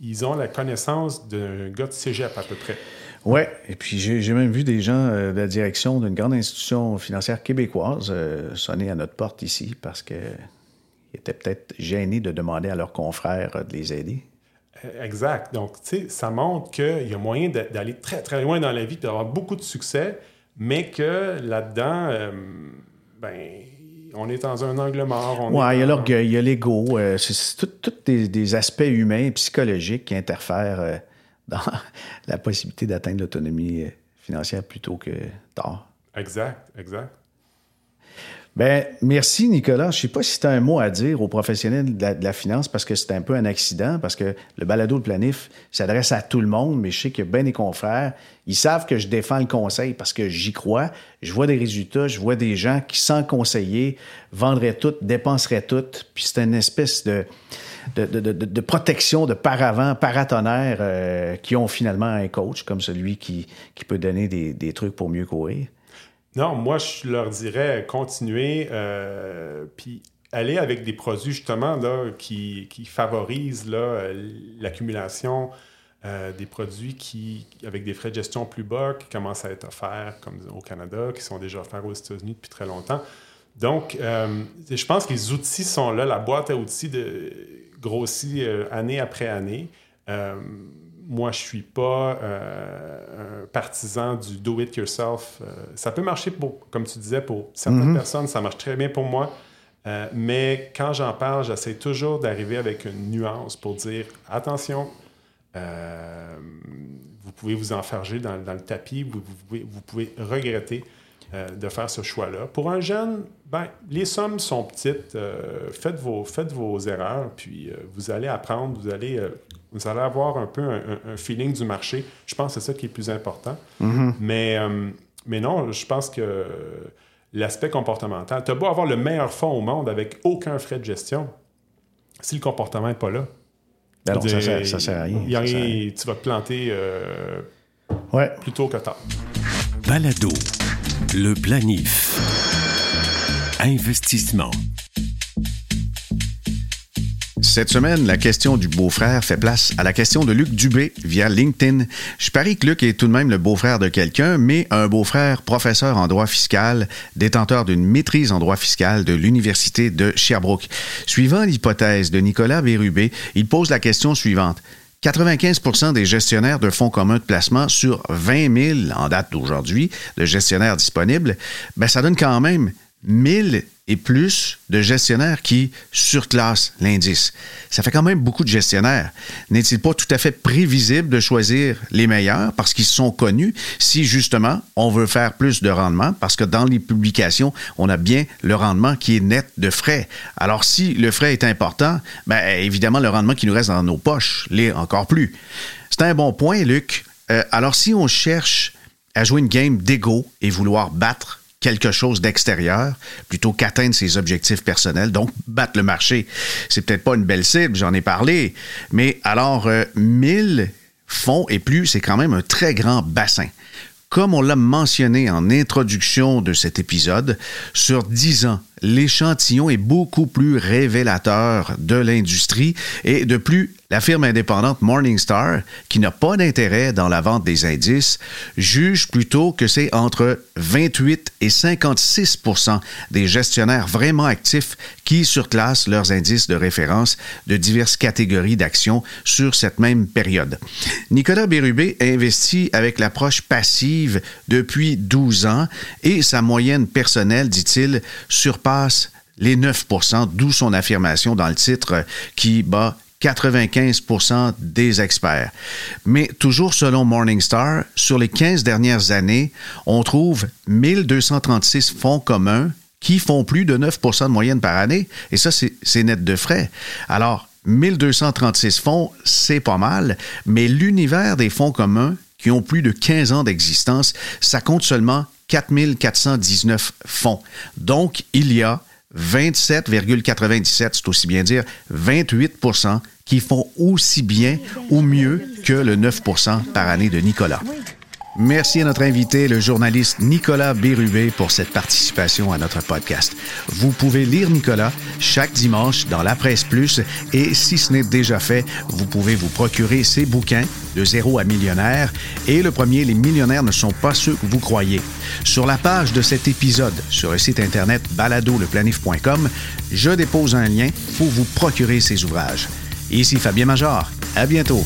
Ils, ont la connaissance d'un gars de cégep à peu près. Oui, et puis j'ai même vu des gens euh, de la direction d'une grande institution financière québécoise euh, sonner à notre porte ici parce qu'ils étaient peut-être gênés de demander à leurs confrères de les aider. Euh, exact. Donc, tu sais, ça montre qu'il y a moyen d'aller très, très loin dans la vie, d'avoir beaucoup de succès, mais que là-dedans, ben, on est dans un angle mort. Oui, il y a l'orgueil, il y a l'ego. Euh, c'est tous des, aspects humains et psychologiques qui interfèrent euh, dans la possibilité d'atteindre l'autonomie euh, financière plutôt que tard. Exact, exact. Ben, merci, Nicolas. Je ne sais pas si tu as un mot à dire aux professionnels de la, finance parce que c'est un peu un accident, parce que le balado de planif s'adresse à tout le monde, mais je sais que ben des confrères, ils savent que je défends le conseil parce que j'y crois. Je vois des résultats, je vois des gens qui, sans conseiller, vendraient tout, dépenseraient tout. Puis c'est une espèce de, de, protection de paravent, paratonnerre euh, qui ont finalement un coach comme celui qui, qui peut donner des, des trucs pour mieux courir. Non, moi, je leur dirais continuer, euh, puis aller avec des produits justement là, qui, favorisent l'accumulation euh, des produits qui, avec des frais de gestion plus bas, qui commencent à être offerts comme au Canada, qui sont déjà offerts aux États-Unis depuis très longtemps. Donc, euh, je pense que les outils sont là, la boîte à outils de, grossit année après année moi, je suis pas euh, un partisan du do it yourself. Euh, ça peut marcher, pour, comme tu disais, pour certaines mhm. personnes, ça marche très bien pour moi. Euh, mais quand j'en parle, j'essaie toujours d'arriver avec une nuance pour dire attention, vous pouvez vous enfarger dans, dans le tapis, vous, vous, pouvez, vous, pouvez, regretter. Euh, de faire ce choix-là. Pour un jeune, ben, les sommes sont petites. Euh, faites, vos, faites vos erreurs, puis vous allez apprendre, vous allez, vous allez avoir un peu un, feeling du marché. Je pense que c'est ça qui est le plus important. Mm-hmm. mais, mais non, je pense que l'aspect comportemental, tu as beau avoir le meilleur fonds au monde avec aucun frais de gestion, si le comportement n'est pas là, ben ça, sert, sert à rien. Tu vas te planter euh, ouais. plus tôt que tard. Balado, le planif. Investissement. Cette semaine, la question du beau-frère fait place à la question de Luc Dubé via LinkedIn. Je parie que Luc est tout de même le beau-frère de quelqu'un, mais un beau-frère professeur en droit fiscal, détenteur d'une maîtrise en droit fiscal de l'Université de Sherbrooke. Suivant l'hypothèse de Nicolas Bérubé, il pose la question suivante. 95% des gestionnaires de fonds communs de placement sur 20 000 en date d'aujourd'hui de gestionnaires disponibles, ben ça donne quand même 1000 et plus de gestionnaires qui surclassent l'indice. Ça fait quand même beaucoup de gestionnaires. N'est-il pas tout à fait prévisible de choisir les meilleurs parce qu'ils sont connus si justement on veut faire plus de rendement? Parce que dans les publications, on a bien le rendement qui est net de frais. Alors si le frais est important, bien évidemment le rendement qui nous reste dans nos poches l'est encore plus. C'est un bon point, Luc. Euh, alors si on cherche à jouer une game d'ego et vouloir battre quelque chose d'extérieur plutôt qu'atteindre ses objectifs personnels. Donc, battre le marché, c'est peut-être pas une belle cible, j'en ai parlé, mais alors, 1000 euh, fonds et plus, c'est quand même un très grand bassin. Comme on l'a mentionné en introduction de cet épisode, sur 10 ans, l'échantillon est beaucoup plus révélateur de l'industrie et de plus, la firme indépendante Morningstar, qui n'a pas d'intérêt dans la vente des indices, juge plutôt que c'est entre 28 et 56% des gestionnaires vraiment actifs qui surclassent leurs indices de référence de diverses catégories d'actions sur cette même période. Nicolas Bérubé investit avec l'approche passive depuis 12 ans et sa moyenne personnelle, dit-il, surpasse les 9 d'où son affirmation dans le titre qui bat 95 des experts. Mais toujours selon Morningstar, sur les 15 dernières années, on trouve 1236 fonds communs qui font plus de 9 de moyenne par année. Et ça, c'est net de frais. Alors, 1236 fonds, c'est pas mal, mais l'univers des fonds communs qui ont plus de 15 ans d'existence, ça compte seulement 4419 fonds. Donc, il y a 27,97, c'est aussi bien dire 28% qui font aussi bien ou mieux que le 9% par année de Nicolas. Merci à notre invité, le journaliste Nicolas Bérubé, pour cette participation à notre podcast. Vous pouvez lire Nicolas chaque dimanche dans La Presse Plus et si ce n'est déjà fait, vous pouvez vous procurer ses bouquins de zéro à millionnaire et le premier, Les millionnaires ne sont pas ceux que vous croyez. Sur la page de cet épisode, sur le site internet baladoleplanif.com, je dépose un lien pour vous procurer ces ouvrages. Ici Fabien Major. À bientôt.